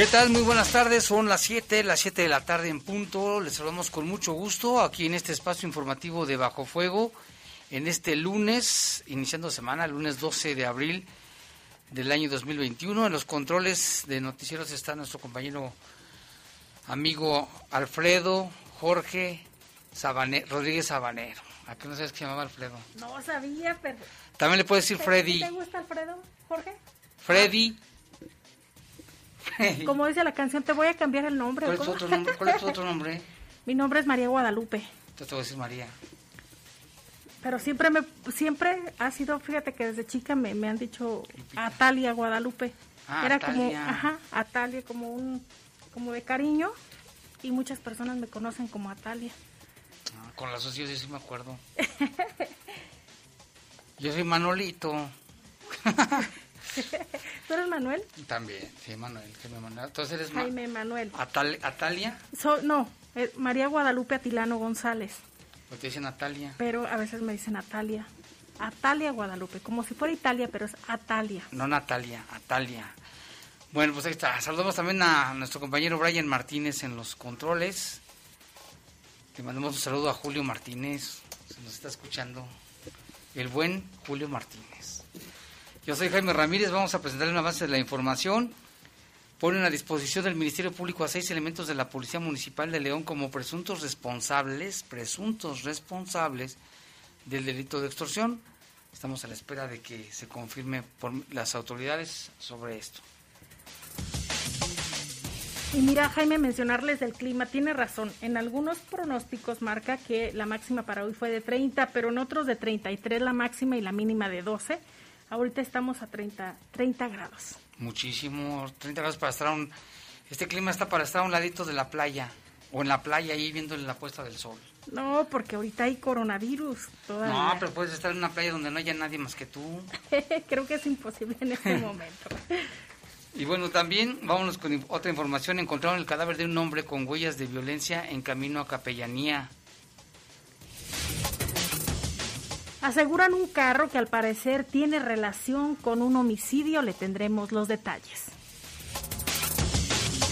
¿Qué tal? Muy buenas tardes. Son las 7, las 7 de la tarde en punto. Les saludamos con mucho gusto aquí en este espacio informativo de Bajo Fuego. En este lunes, iniciando semana, lunes 12 de abril del año 2021. En los controles de noticieros está nuestro compañero amigo Alfredo Jorge Rodríguez Sabanero. ¿A qué no sabes que se llamaba Alfredo? No sabía, pero... También le puedes decir Freddy. ¿Te gusta Alfredo, Jorge? Freddy. Como dice la canción, te voy a cambiar el nombre. ¿Cuál es tu otro nombre? ¿Cuál es tu otro nombre? Mi nombre es María Guadalupe. Te voy a decir María. Pero siempre me siempre ha sido, fíjate que desde chica me, me han dicho Atalia Guadalupe. Ah, Era Atalia. como, ajá, Atalia, como un, como de cariño. Y muchas personas me conocen como Atalia. Ah, con las socios sí me acuerdo. Yo soy Manolito. ¿Tú eres Manuel? También, sí, Manuel, que me. Entonces eres Ma- Jaime Manuel. Atal- Atalia, So- no, eh, María Guadalupe Atilano González. te dicen Natalia. Pero a veces me dicen Atalia. Atalia Guadalupe, como si fuera Italia, pero es Atalia. No Natalia, Atalia. Bueno, pues ahí está. Saludamos también a nuestro compañero Brian Martínez en los controles. Le mandamos un saludo a Julio Martínez, se nos está escuchando. El buen Julio Martínez. Yo soy Jaime Ramírez, vamos a presentarle un avance de la información. Ponen a disposición del Ministerio Público a seis elementos de la Policía Municipal de León como presuntos responsables, presuntos responsables del delito de extorsión. Estamos a la espera de que se confirme por las autoridades sobre esto. Y mira, Jaime, mencionarles del clima, tiene razón. En algunos pronósticos marca que la máxima para hoy fue de 30, pero en otros de 33 la máxima y la mínima de 12. Ahorita estamos a 30, 30 grados. Muchísimo, 30 grados para estar a un... Este clima está para estar a un ladito de la playa, o en la playa ahí viendo la puesta del sol. No, porque ahorita hay coronavirus todavía. No, pero puedes estar en una playa donde no haya nadie más que tú. Creo que es imposible en este momento. Y bueno, también vámonos con otra información. Encontraron el cadáver de un hombre con huellas de violencia en camino a Capellanía. Aseguran un carro que al parecer tiene relación con un homicidio. Le tendremos los detalles.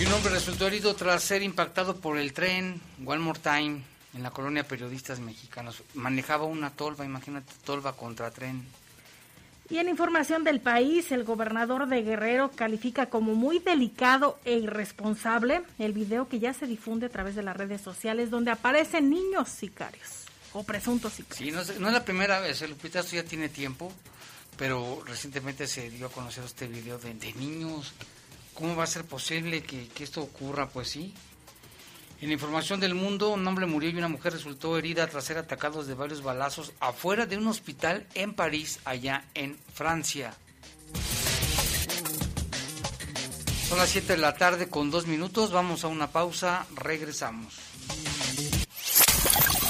Y un hombre resultó herido tras ser impactado por el tren One More Time en la colonia Periodistas Mexicanos. Manejaba una tolva, imagínate, tolva contra tren. Y en información del país, el gobernador de Guerrero califica como muy delicado e irresponsable el video que ya se difunde a través de las redes sociales donde aparecen niños sicarios o presuntos sicarios. Sí, no es, la primera vez, el Lupita, esto ya tiene tiempo, pero recientemente se dio a conocer este video de, de niños. ¿Cómo va a ser posible que, que esto ocurra? Pues sí. En información del mundo, un hombre murió y una mujer resultó herida tras ser atacados de varios balazos afuera de un hospital en París, allá en Francia. Son las 7 de la tarde con dos minutos, vamos a una pausa, regresamos.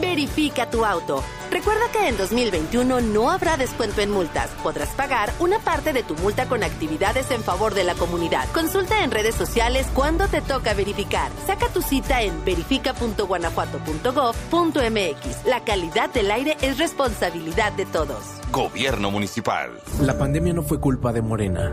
Verifica tu auto. Recuerda que en 2021 no habrá descuento en multas. Podrás pagar una parte de tu multa con actividades en favor de la comunidad. Consulta en redes sociales cuándo te toca verificar. Saca tu cita en verifica.guanajuato.gov.mx. La calidad del aire es responsabilidad de todos. Gobierno Municipal. La pandemia no fue culpa de Morena.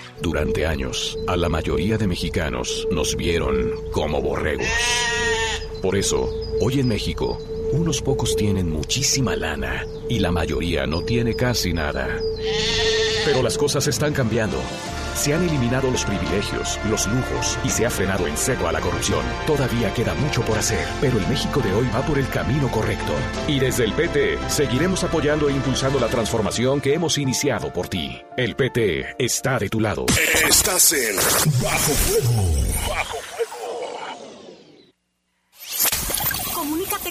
Durante años, a la mayoría de mexicanos nos vieron como borregos. Por eso, hoy en México, unos pocos tienen muchísima lana y la mayoría no tiene casi nada. Pero las cosas están cambiando. Se han eliminado los privilegios, los lujos y se ha frenado en seco a la corrupción. Todavía queda mucho por hacer, pero el México de hoy va por el camino correcto. Y desde el PT seguiremos apoyando e impulsando la transformación que hemos iniciado por ti. El PT está de tu lado. Estás en Bajo Fuego. Bajo Comunícate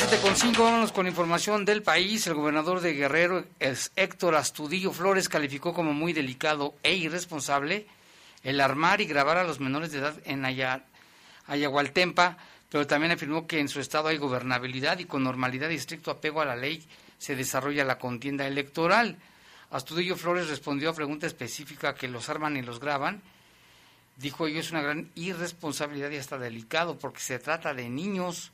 Las 7.5, vámonos con información del país. El gobernador de Guerrero, es Héctor Astudillo Flores, calificó como muy delicado e irresponsable el armar y grabar a los menores de edad en Aya- Ayahualtempa, pero también afirmó que en su estado hay gobernabilidad y con normalidad y estricto apego a la ley se desarrolla la contienda electoral. Astudillo Flores respondió a pregunta específica que los arman y los graban. Dijo ello es una gran irresponsabilidad y hasta delicado porque se trata de niños.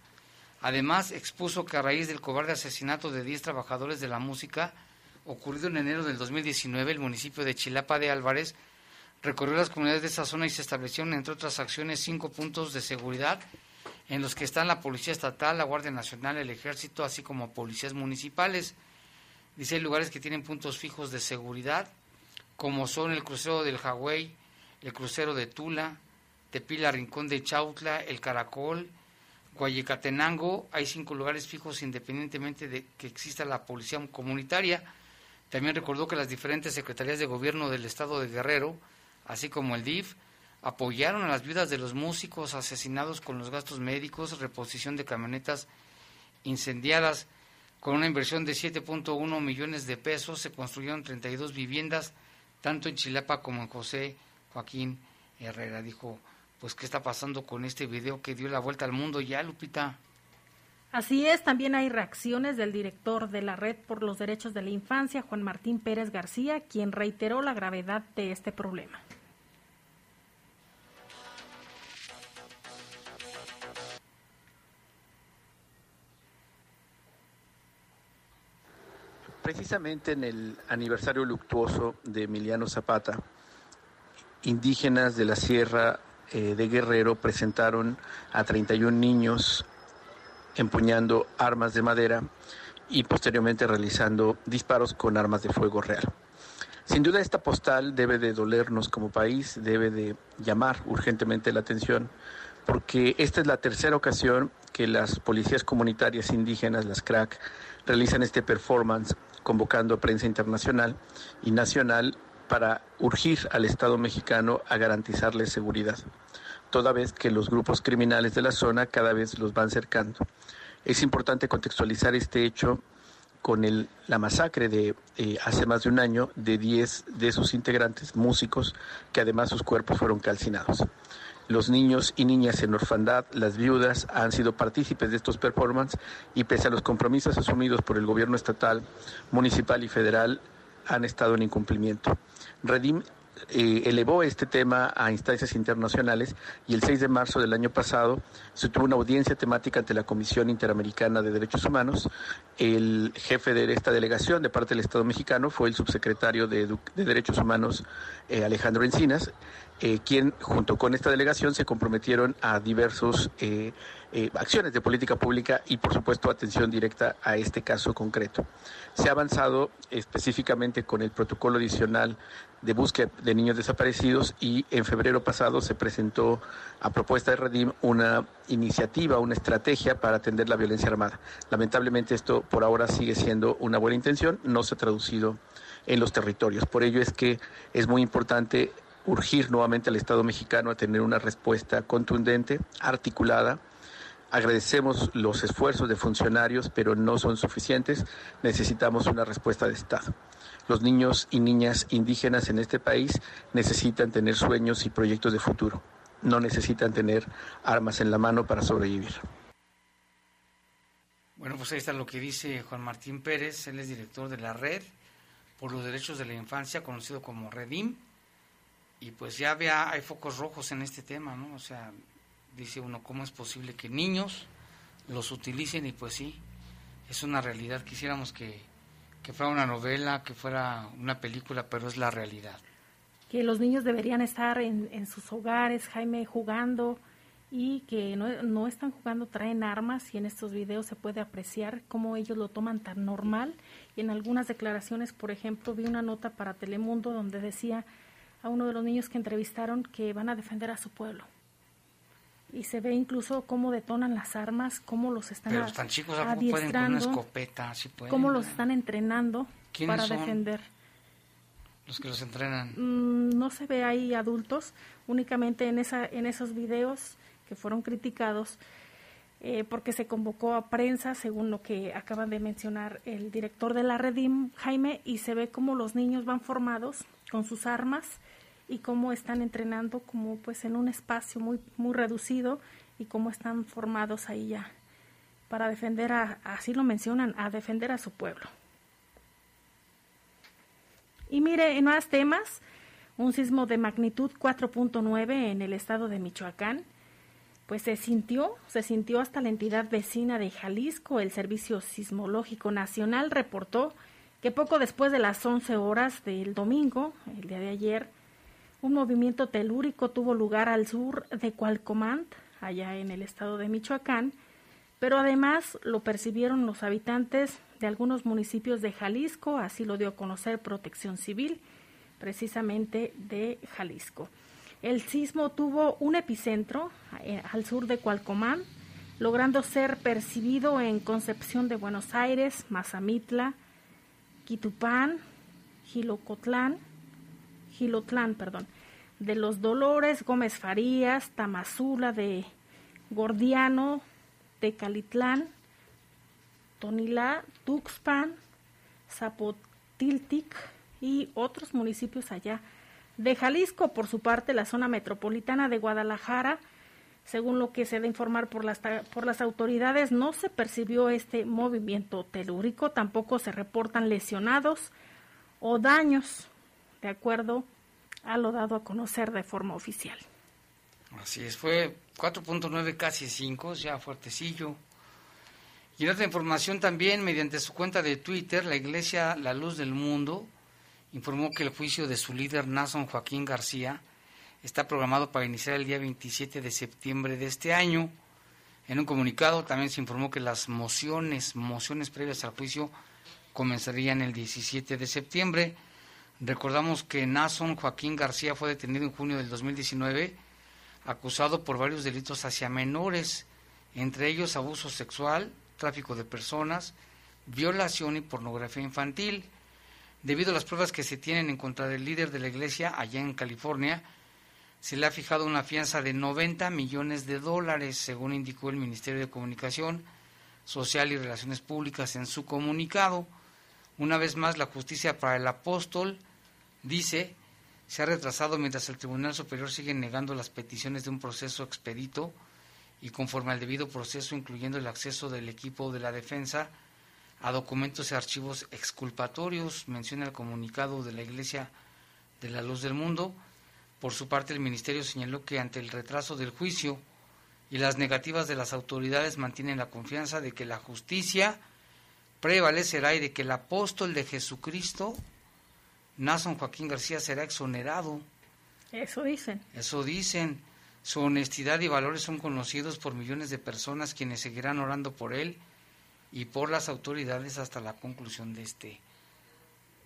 Además, expuso que a raíz del cobarde asesinato de 10 trabajadores de la música, ocurrido en enero del 2019, el municipio de Chilapa de Álvarez recorrió las comunidades de esa zona y se establecieron, entre otras acciones, cinco puntos de seguridad en los que están la Policía Estatal, la Guardia Nacional, el Ejército, así como policías municipales. Dice, hay lugares que tienen puntos fijos de seguridad, como son el crucero del Hawái, el crucero de Tula, Tepila Rincón de Chautla, el Caracol, Guayecatenango, hay cinco lugares fijos independientemente de que exista la policía comunitaria. También recordó que las diferentes secretarías de gobierno del estado de Guerrero, así como el DIF, apoyaron a las viudas de los músicos asesinados con los gastos médicos, reposición de camionetas incendiadas. Con una inversión de 7.1 millones de pesos se construyeron 32 viviendas, tanto en Chilapa como en José Joaquín Herrera. Dijo, pues, ¿qué está pasando con este video que dio la vuelta al mundo ya, Lupita? Así es, también hay reacciones del director de la Red por los Derechos de la Infancia, Juan Martín Pérez García, quien reiteró la gravedad de este problema. Precisamente en el aniversario luctuoso de Emiliano Zapata, indígenas de la Sierra eh, de Guerrero presentaron a 31 niños empuñando armas de madera y posteriormente realizando disparos con armas de fuego real. Sin duda esta postal debe de dolernos como país, debe de llamar urgentemente la atención, porque esta es la tercera ocasión que las policías comunitarias indígenas, las CRAC, realizan este performance convocando a prensa internacional y nacional para urgir al Estado mexicano a garantizarles seguridad, toda vez que los grupos criminales de la zona cada vez los van cercando. Es importante contextualizar este hecho con el, la masacre de eh, hace más de un año de 10 de sus integrantes, músicos, que además sus cuerpos fueron calcinados. Los niños y niñas en orfandad, las viudas, han sido partícipes de estos performances y pese a los compromisos asumidos por el gobierno estatal, municipal y federal, han estado en incumplimiento. Redim eh, elevó este tema a instancias internacionales y el 6 de marzo del año pasado se tuvo una audiencia temática ante la Comisión Interamericana de Derechos Humanos. El jefe de esta delegación de parte del Estado mexicano fue el subsecretario de, Derechos Humanos eh, Alejandro Encinas, eh, quien junto con esta delegación se comprometieron a diversos eh, acciones de política pública y por supuesto atención directa a este caso concreto. Se ha avanzado específicamente con el protocolo adicional de búsqueda de niños desaparecidos y en febrero pasado se presentó a propuesta de Redim una iniciativa, una estrategia para atender la violencia armada. Lamentablemente esto por ahora sigue siendo una buena intención, no se ha traducido en los territorios. Por ello es que es muy importante urgir nuevamente al Estado mexicano a tener una respuesta contundente, articulada. Agradecemos los esfuerzos de funcionarios, pero no son suficientes. Necesitamos una respuesta de Estado. Los niños y niñas indígenas en este país necesitan tener sueños y proyectos de futuro. No necesitan tener armas en la mano para sobrevivir. Bueno, pues ahí está lo que dice Juan Martín Pérez, él es director de la Red por los Derechos de la Infancia, conocido como Redim, y pues ya vea, hay focos rojos en este tema, ¿no? O sea, dice uno, ¿cómo es posible que niños los utilicen? Y pues sí, es una realidad. Quisiéramos que, que fuera una novela, que fuera una película, pero es la realidad. Que los niños deberían estar en, en sus hogares, Jaime, jugando y que no, no están jugando, traen armas y en estos videos se puede apreciar cómo ellos lo toman tan normal. Y en algunas declaraciones, por ejemplo, vi una nota para Telemundo donde decía a uno de los niños que entrevistaron que van a defender a su pueblo. Y se ve incluso cómo detonan las armas, cómo los están Pero están chicos, ¿a poco pueden con una escopeta? Sí pueden, cómo los están entrenando para son defender. Los que los entrenan. Mm, no se ve ahí adultos, únicamente en, esa, en esos videos que fueron criticados, eh, porque se convocó a prensa, según lo que acaban de mencionar el director de la Redim, Jaime, y se ve cómo los niños van formados con sus armas y cómo están entrenando como pues en un espacio muy muy reducido y cómo están formados ahí ya para defender a así lo mencionan a defender a su pueblo y mire en más temas un sismo de magnitud 4.9 en el estado de Michoacán pues se sintió, se sintió hasta la entidad vecina de Jalisco. El Servicio Sismológico Nacional reportó que poco después de las 11 horas del domingo, el día de ayer, un movimiento telúrico tuvo lugar al sur de Cualcomán, allá en el estado de Michoacán, pero además lo percibieron los habitantes de algunos municipios de Jalisco, así lo dio a conocer Protección Civil, precisamente de Jalisco. El sismo tuvo un epicentro eh, al sur de Cualcomán, logrando ser percibido en Concepción de Buenos Aires, Mazamitla, Quitupán, Gilocotlán, Gilotlán, perdón, de los Dolores, Gómez Farías, Tamazula de Gordiano, Tecalitlán, Tonilá, Tuxpan, Zapotiltic y otros municipios allá de Jalisco. Por su parte, la zona metropolitana de Guadalajara, según lo que se da informar por las, por las autoridades, no se percibió este movimiento telúrico, tampoco se reportan lesionados o daños, de acuerdo a lo dado a conocer de forma oficial. Así es, fue 4.9, casi 5, ya fuertecillo. Y en otra información también, mediante su cuenta de Twitter, la Iglesia La Luz del Mundo informó que el juicio de su líder Nason Joaquín García está programado para iniciar el día 27 de septiembre de este año. En un comunicado también se informó que las mociones, mociones previas al juicio comenzarían el 17 de septiembre. Recordamos que Nason Joaquín García fue detenido en junio del 2019 acusado por varios delitos hacia menores, entre ellos abuso sexual, tráfico de personas, violación y pornografía infantil. Debido a las pruebas que se tienen en contra del líder de la iglesia allá en California, se le ha fijado una fianza de 90 millones de dólares, según indicó el Ministerio de Comunicación Social y Relaciones Públicas en su comunicado. Una vez más, la justicia para el apóstol, dice, se ha retrasado mientras el Tribunal Superior sigue negando las peticiones de un proceso expedito y conforme al debido proceso, incluyendo el acceso del equipo de la defensa a documentos y archivos exculpatorios, menciona el comunicado de la Iglesia de la Luz del Mundo. Por su parte, el Ministerio señaló que ante el retraso del juicio y las negativas de las autoridades mantienen la confianza de que la justicia prevalecerá y de que el apóstol de Jesucristo, Nason Joaquín García, será exonerado. Eso dicen. Eso dicen. Su honestidad y valores son conocidos por millones de personas quienes seguirán orando por él y por las autoridades hasta la conclusión de este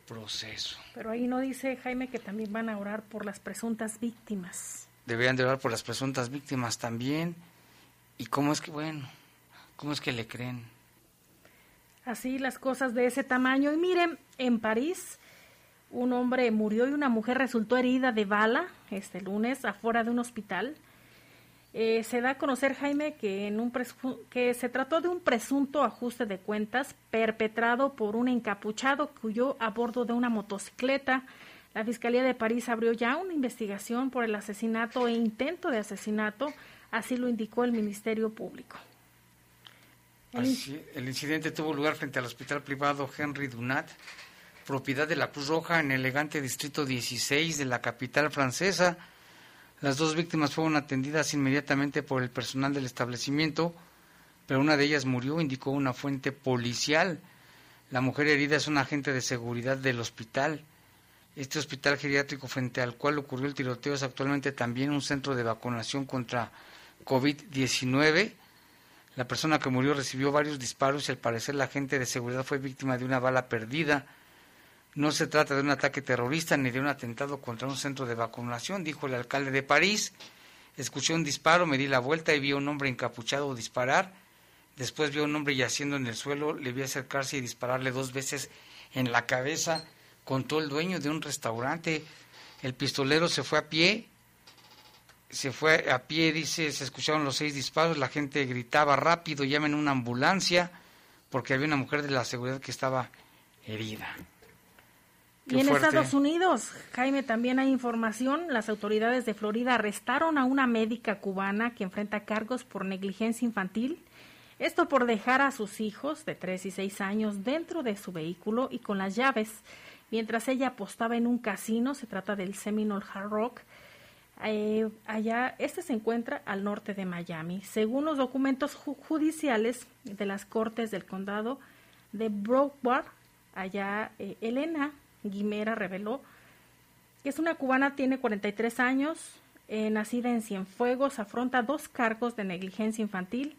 proceso. Pero ahí no dice Jaime que también van a orar por las presuntas víctimas. Deberían de orar por las presuntas víctimas también. ¿Y cómo es que, bueno, cómo es que le creen? Así las cosas de ese tamaño. Y miren, en París un hombre murió y una mujer resultó herida de bala este lunes afuera de un hospital. Eh, se da a conocer, Jaime, que, en un que se trató de un presunto ajuste de cuentas perpetrado por un encapuchado que huyó a bordo de una motocicleta. La Fiscalía de París abrió ya una investigación por el asesinato e intento de asesinato, así lo indicó el Ministerio Público. El, el incidente tuvo lugar frente al hospital privado Henry Dunat, propiedad de la Cruz Roja en el elegante distrito 16 de la capital francesa. Las dos víctimas fueron atendidas inmediatamente por el personal del establecimiento, pero una de ellas murió, indicó una fuente policial. La mujer herida es un agente de seguridad del hospital. Este hospital geriátrico frente al cual ocurrió el tiroteo es actualmente también un centro de vacunación contra COVID-19. La persona que murió recibió varios disparos y al parecer la agente de seguridad fue víctima de una bala perdida. No se trata de un ataque terrorista ni de un atentado contra un centro de vacunación, dijo el alcalde de París. Escuché un disparo, me di la vuelta y vi a un hombre encapuchado disparar. Después vi a un hombre yaciendo en el suelo, le vi acercarse y dispararle dos veces en la cabeza, contó el dueño de un restaurante. El pistolero se fue a pie se fue a pie, dice, se escucharon los seis disparos, la gente gritaba rápido, llamen una ambulancia, porque había una mujer de la seguridad que estaba herida. Y en Estados Unidos, Jaime, también hay información. Las autoridades de Florida arrestaron a una médica cubana que enfrenta cargos por negligencia infantil. Esto por dejar a sus hijos de 3 y 6 años dentro de su vehículo y con las llaves, mientras ella apostaba en un casino, se trata del Seminole Hard Rock, eh, allá, este se encuentra al norte de Miami. Según los documentos judiciales de las Cortes del Condado de Broward, allá eh, Elena Guimera reveló que es una cubana, tiene 43 años, eh, nacida en Cienfuegos, afronta dos cargos de negligencia infantil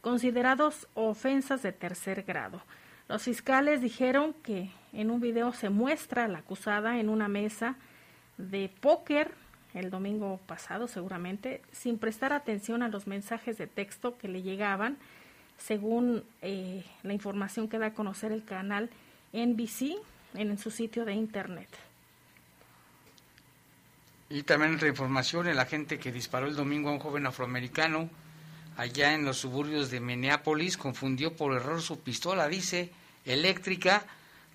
considerados ofensas de tercer grado. Los fiscales dijeron que en un video se muestra a la acusada en una mesa de póker el domingo pasado seguramente, sin prestar atención a los mensajes de texto que le llegaban, según eh, la información que da a conocer el canal NBC en, su sitio de internet. Y también otra información, el agente que disparó el domingo a un joven afroamericano allá en los suburbios de Minneapolis confundió por error su pistola, dice, eléctrica,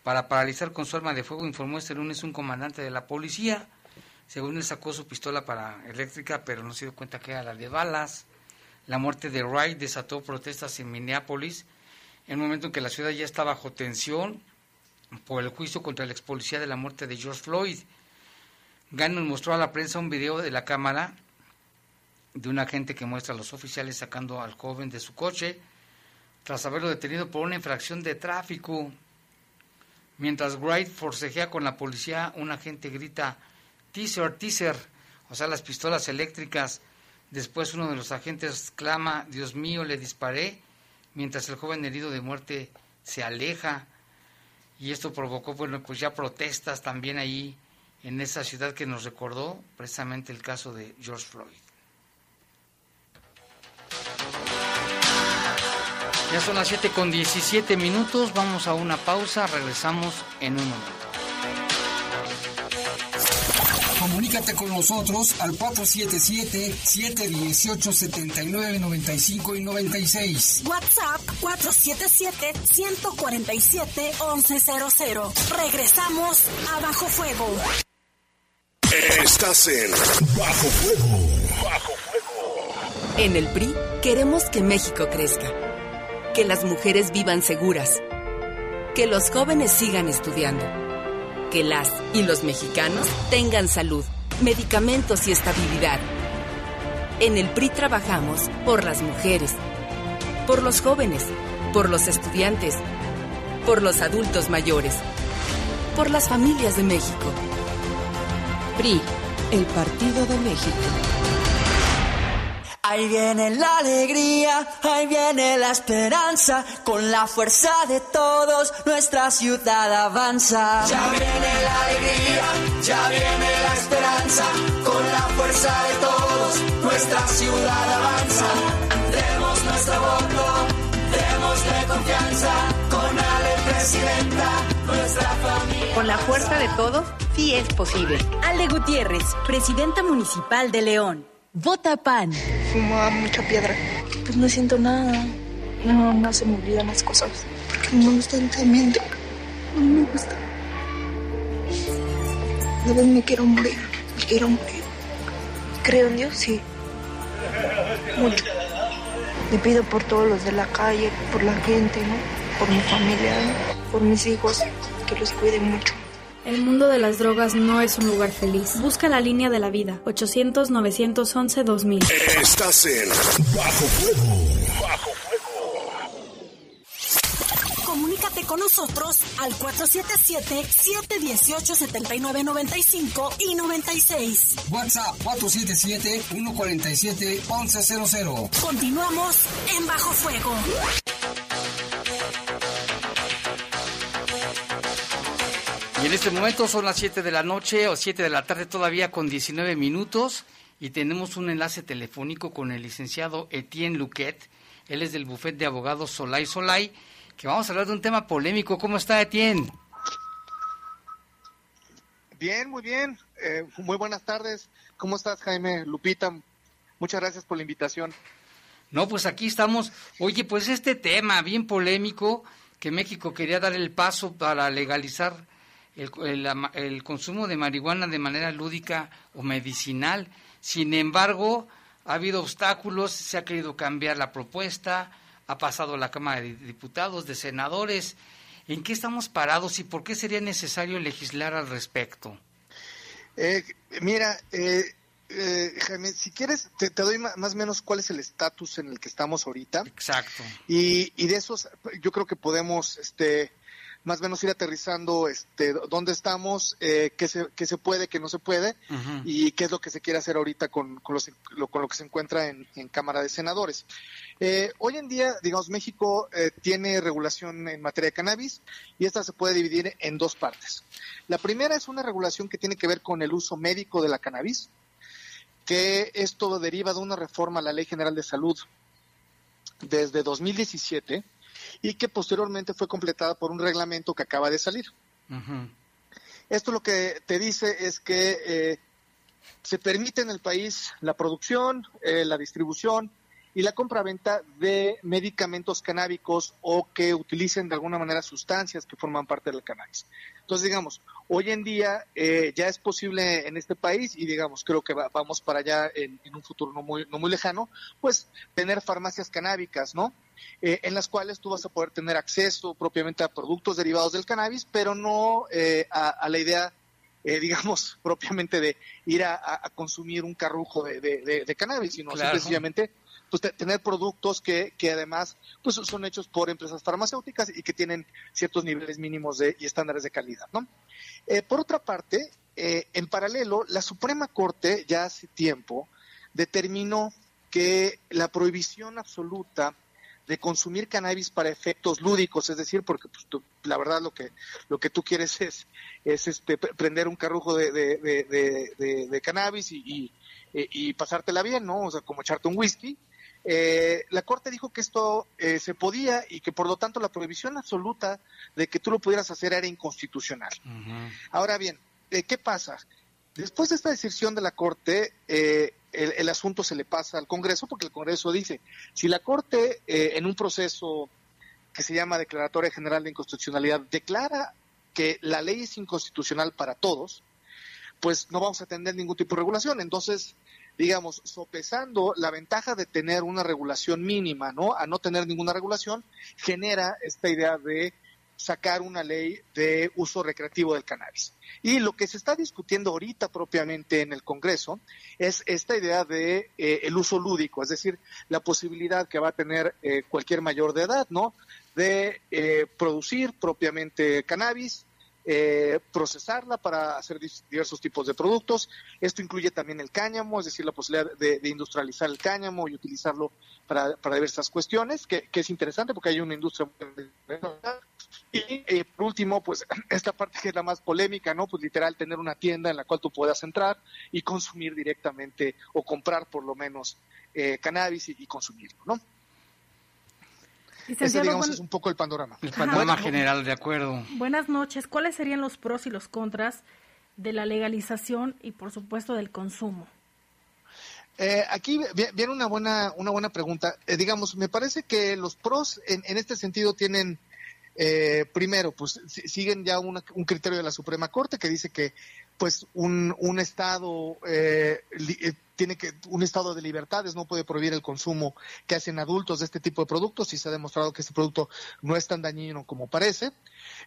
para paralizar con su arma de fuego, informó este lunes un comandante de la policía. Según él sacó su pistola para eléctrica, pero no se dio cuenta que era la de balas. La muerte de Wright desató protestas en Minneapolis en un momento en que la ciudad ya estaba bajo tensión por el juicio contra el ex policía de la muerte de George Floyd. Gannon mostró a la prensa un video de la cámara de un agente que muestra a los oficiales sacando al joven de su coche tras haberlo detenido por una infracción de tráfico. Mientras Wright forcejea con la policía, un agente grita teaser, teaser, o sea, las pistolas eléctricas. Después uno de los agentes clama, Dios mío, le disparé, mientras el joven herido de muerte se aleja. Y esto provocó, bueno, pues ya protestas también ahí en esa ciudad que nos recordó precisamente el caso de George Floyd. Ya son las 7 con 17 minutos, vamos a una pausa, regresamos en un momento. Comunícate con nosotros al 477-718-7995 y 96. WhatsApp 477-147-1100. Regresamos a Bajo Fuego. Estás en Bajo Fuego. Bajo Fuego. En el PRI queremos que México crezca, que las mujeres vivan seguras, que los jóvenes sigan estudiando que las y los mexicanos tengan salud, medicamentos y estabilidad. En el PRI trabajamos por las mujeres, por los jóvenes, por los estudiantes, por los adultos mayores, por las familias de México. PRI, el Partido de México. Ahí viene la alegría, ahí viene la esperanza, con la fuerza de todos nuestra ciudad avanza. Ya viene la alegría, ya viene la esperanza, con la fuerza de todos nuestra ciudad avanza. Demos nuestro voto, démosle confianza, con Ale Presidenta, nuestra familia. Con la fuerza de todos, sí es posible. Ale Gutiérrez, Presidenta Municipal de León. Vota PAN. Fumaba mucha piedra. Pues no siento nada. No, no se me olvidan las cosas. Porque no me gusta mente. No me gusta. De vez me quiero morir. Me quiero morir. Creo en Dios, sí. Mucho. Le pido por todos los de la calle, por la gente, ¿no? Por mi familia, por mis hijos que los cuide mucho. El mundo de las drogas no es un lugar feliz. Busca la línea de la vida. 800-911-2000. Estás en Bajo Fuego. Bajo Comunícate con nosotros al 477-718-7995 y 96. WhatsApp 477-147-1100. Continuamos en Bajo Fuego. Y en este momento son las 7 de la noche o 7 de la tarde todavía con 19 minutos y tenemos un enlace telefónico con el licenciado Etienne Luquet. Él es del bufete de abogados Solay Solay, que vamos a hablar de un tema polémico. ¿Cómo está Etienne? Bien, muy bien. Eh, muy buenas tardes. ¿Cómo estás, Jaime? Lupita, muchas gracias por la invitación. No, pues aquí estamos. Oye, pues este tema bien polémico que México quería dar el paso para legalizar el, el, el, consumo de marihuana de manera lúdica o medicinal. Sin embargo, ha habido obstáculos, se ha querido cambiar la propuesta, ha pasado la Cámara de Diputados, de Senadores. ¿En qué estamos parados y por qué sería necesario legislar al respecto? Eh, mira, eh, eh, Jaime, si quieres, te, te doy más, más, o menos cuál es el estatus en el que estamos ahorita. Exacto. Y, y de esos, yo creo que podemos, este, más o menos ir aterrizando este, dónde estamos, eh, qué, se, qué se puede, qué no se puede uh -huh. y qué es lo que se quiere hacer ahorita con, con, los, lo, con lo, que se encuentra en, en Cámara de Senadores. Eh, hoy en día, digamos, México eh, tiene regulación en materia de cannabis y esta se puede dividir en dos partes. La primera es una regulación que tiene que ver con el uso médico de la cannabis, que esto deriva de una reforma a la Ley General de Salud desde 2017 y que posteriormente fue completada por un reglamento que acaba de salir. Uh -huh. Esto lo que te dice es que eh, se permite en el país la producción, eh, la distribución y la compraventa de medicamentos canábicos o que utilicen de alguna manera sustancias que forman parte del cannabis. Entonces, digamos, hoy en día eh, ya es posible en este país y digamos, creo que va, vamos para allá en, en, un futuro no muy, no muy lejano, pues tener farmacias canábicas, ¿no? Eh, en las cuales tú vas a poder tener acceso propiamente a productos derivados del cannabis, pero no eh, a, a, la idea, eh, digamos, propiamente de ir a, a consumir un carrujo de, de, de, de cannabis, sino claro. sencillamente pues, tener productos que, que además pues, son hechos por empresas farmacéuticas y que tienen ciertos niveles mínimos de, y estándares de calidad. ¿no? Eh, por otra parte, eh, en paralelo, la Suprema Corte ya hace tiempo determinó que la prohibición absoluta de consumir cannabis para efectos lúdicos, es decir, porque pues, tú, la verdad lo que lo que tú quieres es, es este prender un carrujo de, de, de, de cannabis y, y, y, pasártela bien, ¿no? O sea, como echarte un whisky. Eh, la Corte dijo que esto eh, se podía y que por lo tanto la prohibición absoluta de que tú lo pudieras hacer era inconstitucional. Uh -huh. Ahora bien, eh, ¿qué pasa? Después de esta decisión de la Corte, el, asunto se le pasa al Congreso porque el Congreso dice, si la Corte en un proceso que se llama Declaratoria General de Inconstitucionalidad declara que la ley es inconstitucional para todos, pues no vamos a tener ningún tipo de regulación. Entonces, digamos, sopesando la ventaja de tener una regulación mínima, ¿no? A no tener ninguna regulación, genera esta idea de sacar una ley de uso recreativo del cannabis. Y lo que se está discutiendo ahorita propiamente en el Congreso es esta idea de eh, el uso lúdico, es decir, la posibilidad que va a tener eh, cualquier mayor de edad, ¿no? De eh, producir propiamente cannabis, eh, procesarla para hacer diversos tipos de productos. Esto incluye también el cáñamo, es decir, la posibilidad de, de industrializar el cáñamo y utilizarlo para, para diversas cuestiones, que, que, es interesante porque hay una industria. Y eh, por último, pues esta parte que es la más polémica, ¿no? Pues literal tener una tienda en la cual tú puedas entrar y consumir directamente o comprar por lo menos eh, cannabis y, y consumirlo, ¿no? Ese, digamos, es un poco el panorama. El panorama Ajá. general, de acuerdo. Buenas noches. ¿Cuáles serían los pros y los contras de la legalización y, por supuesto, del consumo? Eh, aquí viene una buena, una buena pregunta. Eh, digamos, me parece que los pros en, en este sentido tienen Eh, primero, pues siguen ya un criterio de la Suprema Corte que dice que pues un, un estado eh, eh, tiene que un estado de libertades no puede prohibir el consumo que hacen adultos de este tipo de productos y se ha demostrado que este producto no es tan dañino como parece.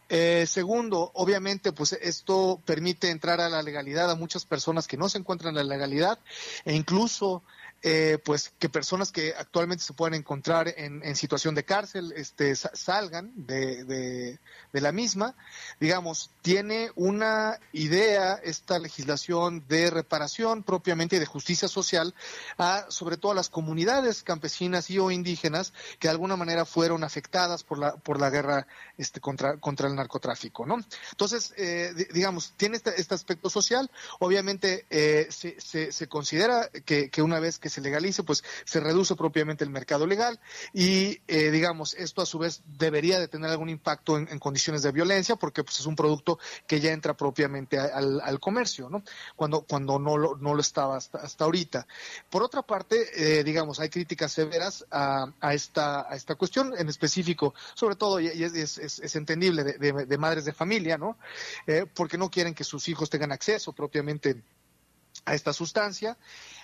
Eh, segundo, obviamente, pues esto permite entrar a la legalidad a muchas personas que no se encuentran en la legalidad e incluso eh, pues que personas que actualmente se pueden encontrar en, situación de cárcel este, salgan de, de, la misma. Digamos, tiene una idea esta legislación de reparación propiamente de justicia social a sobre todo a las comunidades campesinas y o indígenas que de alguna manera fueron afectadas por la, por la guerra este, contra, contra el narcotráfico. ¿no? Entonces, eh, digamos, tiene este, este, aspecto social. Obviamente eh, se, se, se, considera que, que una vez que se legalice, pues se reduce propiamente el mercado legal y, eh, digamos, esto a su vez debería de tener algún impacto en, condiciones de violencia porque pues es un producto que ya entra propiamente al, comercio, ¿no? Cuando, cuando no, lo, no lo estaba hasta, hasta ahorita. Por otra parte, eh, digamos, hay críticas severas a, a, esta, a esta cuestión en específico, sobre todo, y es, es, entendible, de, madres de familia, ¿no? Eh, porque no quieren que sus hijos tengan acceso propiamente a esta sustancia.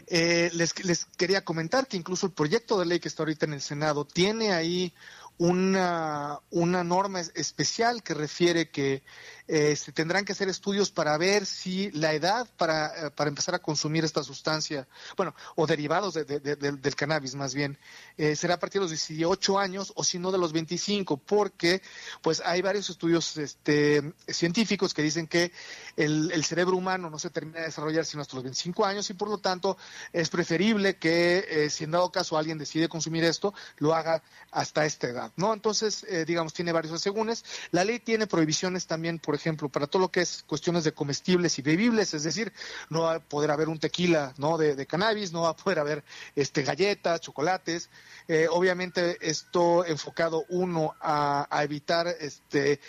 Eh, les, les quería comentar que incluso el proyecto de ley que está ahorita en el Senado tiene ahí una, una norma especial que refiere que eh, se tendrán que hacer estudios para ver si la edad para, eh, para empezar a consumir esta sustancia, bueno, o derivados del cannabis más bien, eh, será a partir de los 18 años o si no de los 25, porque pues hay varios estudios este, científicos que dicen que el, el cerebro humano no se termina de desarrollar sino hasta los 25 años y por lo tanto es preferible que si en dado caso alguien decide consumir esto, lo haga hasta esta edad, ¿no? Entonces, digamos, tiene varios asegúnes. La ley tiene prohibiciones también, por ejemplo, para todo lo que es cuestiones de comestibles y bebibles, es decir, no va a poder haber un tequila ¿no? de, cannabis, no va a poder haber este, galletas, chocolates. Eh, obviamente esto enfocado uno a, evitar este,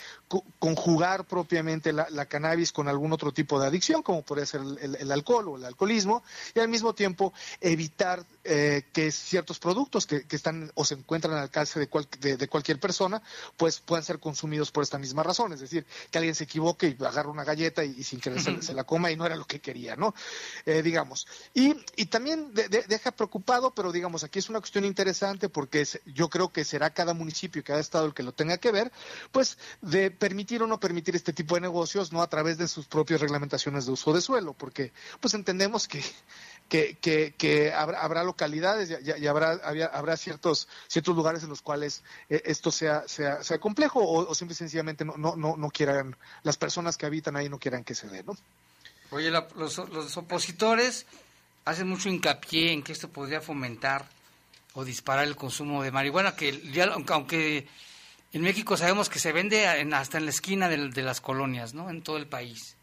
conjugar propiamente la, cannabis con algún otro tipo de adicción, como podría ser el, alcohol o el alcoholismo, y al mismo tiempo evitar eh, que ciertos productos que, están o se encuentran al alcance de, de, cualquier persona, pues puedan ser consumidos por esta misma razón, es decir, que alguien se equivoque y agarra una galleta y, sin querer se, la coma y no era lo que quería, ¿no? Eh, digamos. Y, y también deja preocupado, pero digamos, aquí es una cuestión interesante porque yo creo que será cada municipio y cada estado el que lo tenga que ver, pues de permitir o no permitir este tipo de negocios, ¿no? A través de sus propias reglamentaciones de uso de suelo, porque pues entendemos que que, que, habrá, habrá, localidades y, habrá, habrá ciertos, ciertos lugares en los cuales eh, esto sea, sea, sea complejo o, o simple y sencillamente no, no, no, quieran, las personas que habitan ahí no quieran que se dé, ¿no? Oye, los, los opositores hacen mucho hincapié en que esto podría fomentar o disparar el consumo de marihuana, que ya, aunque en México sabemos que se vende hasta en la esquina de, de las colonias, ¿no? En todo el país.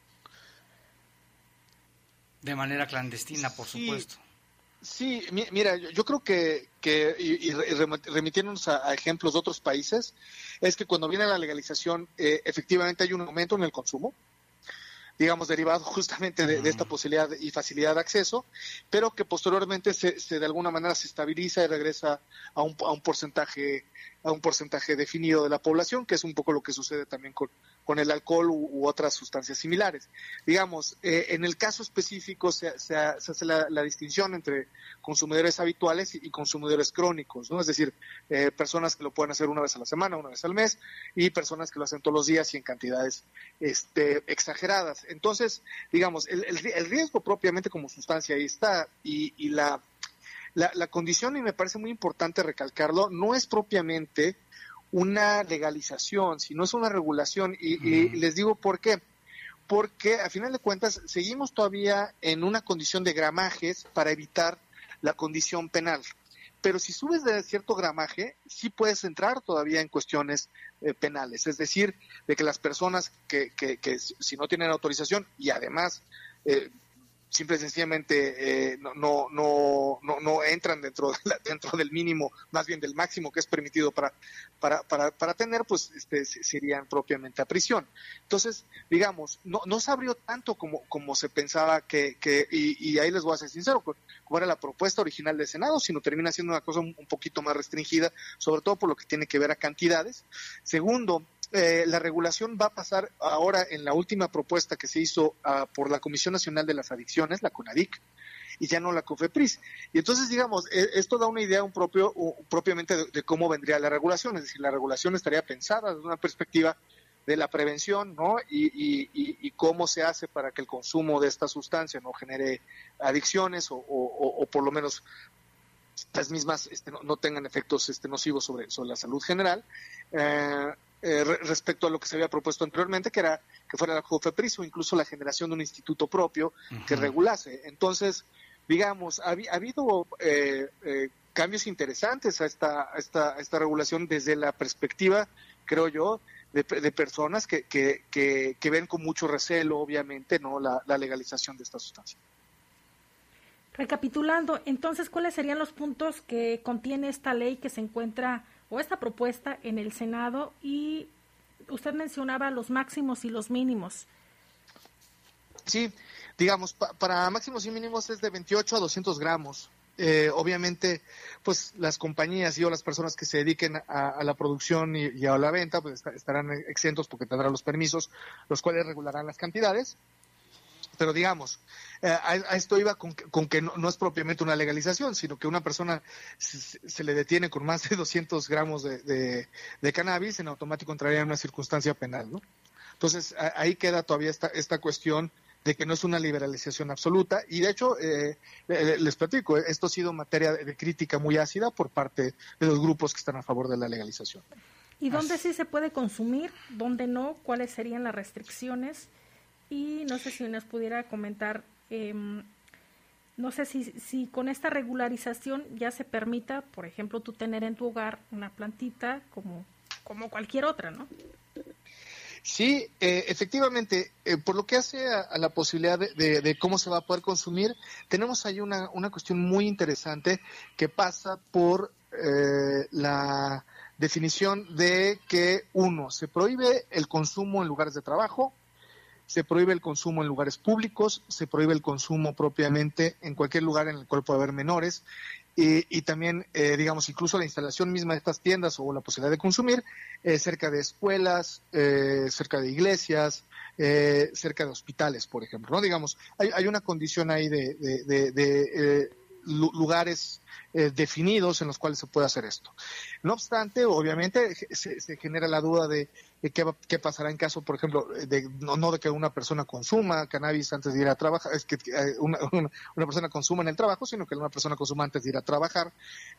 De manera clandestina, por supuesto. Sí, mira, yo creo que, que y, remitiéndonos a, ejemplos de otros países, es que cuando viene la legalización, eh, efectivamente hay un aumento en el consumo, digamos, derivado justamente de, esta posibilidad y facilidad de acceso, pero que posteriormente se, se, de alguna manera se estabiliza y regresa a un, a un porcentaje a un porcentaje definido de la población, que es un poco lo que sucede también con, con el alcohol u, otras sustancias similares. Digamos, eh, en el caso específico se, hace la, distinción entre consumidores habituales y, consumidores crónicos, ¿no? Es decir, eh, personas que lo pueden hacer una vez a la semana, una vez al mes, y personas que lo hacen todos los días y en cantidades este, exageradas. Entonces, digamos, el, el, riesgo propiamente como sustancia ahí está, y, y la la, la condición, y me parece muy importante recalcarlo, no es propiamente una legalización, sino es una regulación. Y, les digo por qué. Porque a final de cuentas seguimos todavía en una condición de gramajes para evitar la condición penal. Pero si subes de cierto gramaje, sí puedes entrar todavía en cuestiones eh, penales. Es decir, de que las personas que, que, que si no tienen autorización y además eh, simple y sencillamente eh, no, no, no, no, entran dentro, dentro del mínimo, más bien del máximo que es permitido para, para, para, para tener, pues este, serían propiamente a prisión. Entonces, digamos, no, no se abrió tanto como, como se pensaba que, que y, ahí les voy a ser sincero, como era la propuesta original del Senado, sino termina siendo una cosa un, poquito más restringida, sobre todo por lo que tiene que ver a cantidades. Segundo, eh, la regulación va a pasar ahora en la última propuesta que se hizo ah, por la Comisión Nacional de las Adicciones, la CONADIC, y ya no la COFEPRIS. Y entonces, digamos, e, esto da una idea un propio, propiamente de, cómo vendría la regulación, es decir, la regulación estaría pensada desde una perspectiva de la prevención, ¿no? Y, cómo se hace para que el consumo de esta sustancia no genere adicciones o, por lo menos las mismas este, no, tengan efectos este, nocivos sobre, sobre la salud general. Eh, eh, respecto a lo que se había propuesto anteriormente, que era que fuera la COFEPRIS o incluso la generación de un instituto propio que regulase. Entonces, digamos, ha, habido eh, eh, cambios interesantes a esta, esta, esta regulación desde la perspectiva, creo yo, de, personas que, que, que, ven con mucho recelo, obviamente, no la, la legalización de esta sustancia. Recapitulando, entonces, ¿cuáles serían los puntos que contiene esta ley que se encuentra o esta propuesta en el Senado y usted mencionaba los máximos y los mínimos. Sí, digamos, para máximos y mínimos es de 28 a 200 gramos. Eh, obviamente, pues las compañías y o las personas que se dediquen a, la producción y, a la venta, pues estarán exentos porque tendrán los permisos, los cuales regularán las cantidades. Pero digamos, eh, a, esto iba con, que no, es propiamente una legalización, sino que una persona se, le detiene con más de 200 gramos de, cannabis, en automático entraría en una circunstancia penal, ¿no? Entonces, ahí queda todavía esta, esta cuestión de que no es una liberalización absoluta. Y de hecho, eh, les platico, esto ha sido materia de, crítica muy ácida por parte de los grupos que están a favor de la legalización. ¿Y dónde sí se puede consumir? ¿Dónde no? ¿Cuáles serían las restricciones? Y no sé si nos pudiera comentar Em, no sé si, si con esta regularización ya se permita, por ejemplo, tú tener en tu hogar una plantita como, como cualquier otra, ¿no? Sí, eh, efectivamente, eh, por lo que hace a, la posibilidad de, cómo se va a poder consumir, tenemos ahí una, una cuestión muy interesante que pasa por eh, la definición de que, uno, se prohíbe el consumo en lugares de trabajo, se prohíbe el consumo en lugares públicos, se prohíbe el consumo propiamente en cualquier lugar en el cual pueda haber menores y, también, eh, digamos, incluso la instalación misma de estas tiendas o la posibilidad de consumir eh, cerca de escuelas, eh, cerca de iglesias, cerca de hospitales, por ejemplo. ¿no? Digamos, hay, hay una condición ahí de, de lugares definidos en los cuales se puede hacer esto. No obstante, obviamente se genera la duda de qué, qué pasará en caso, por ejemplo, de, no, de que una persona consuma cannabis antes de ir a trabajar, es que eh, una, una, persona consuma en el trabajo, sino que una persona consuma antes de ir a trabajar,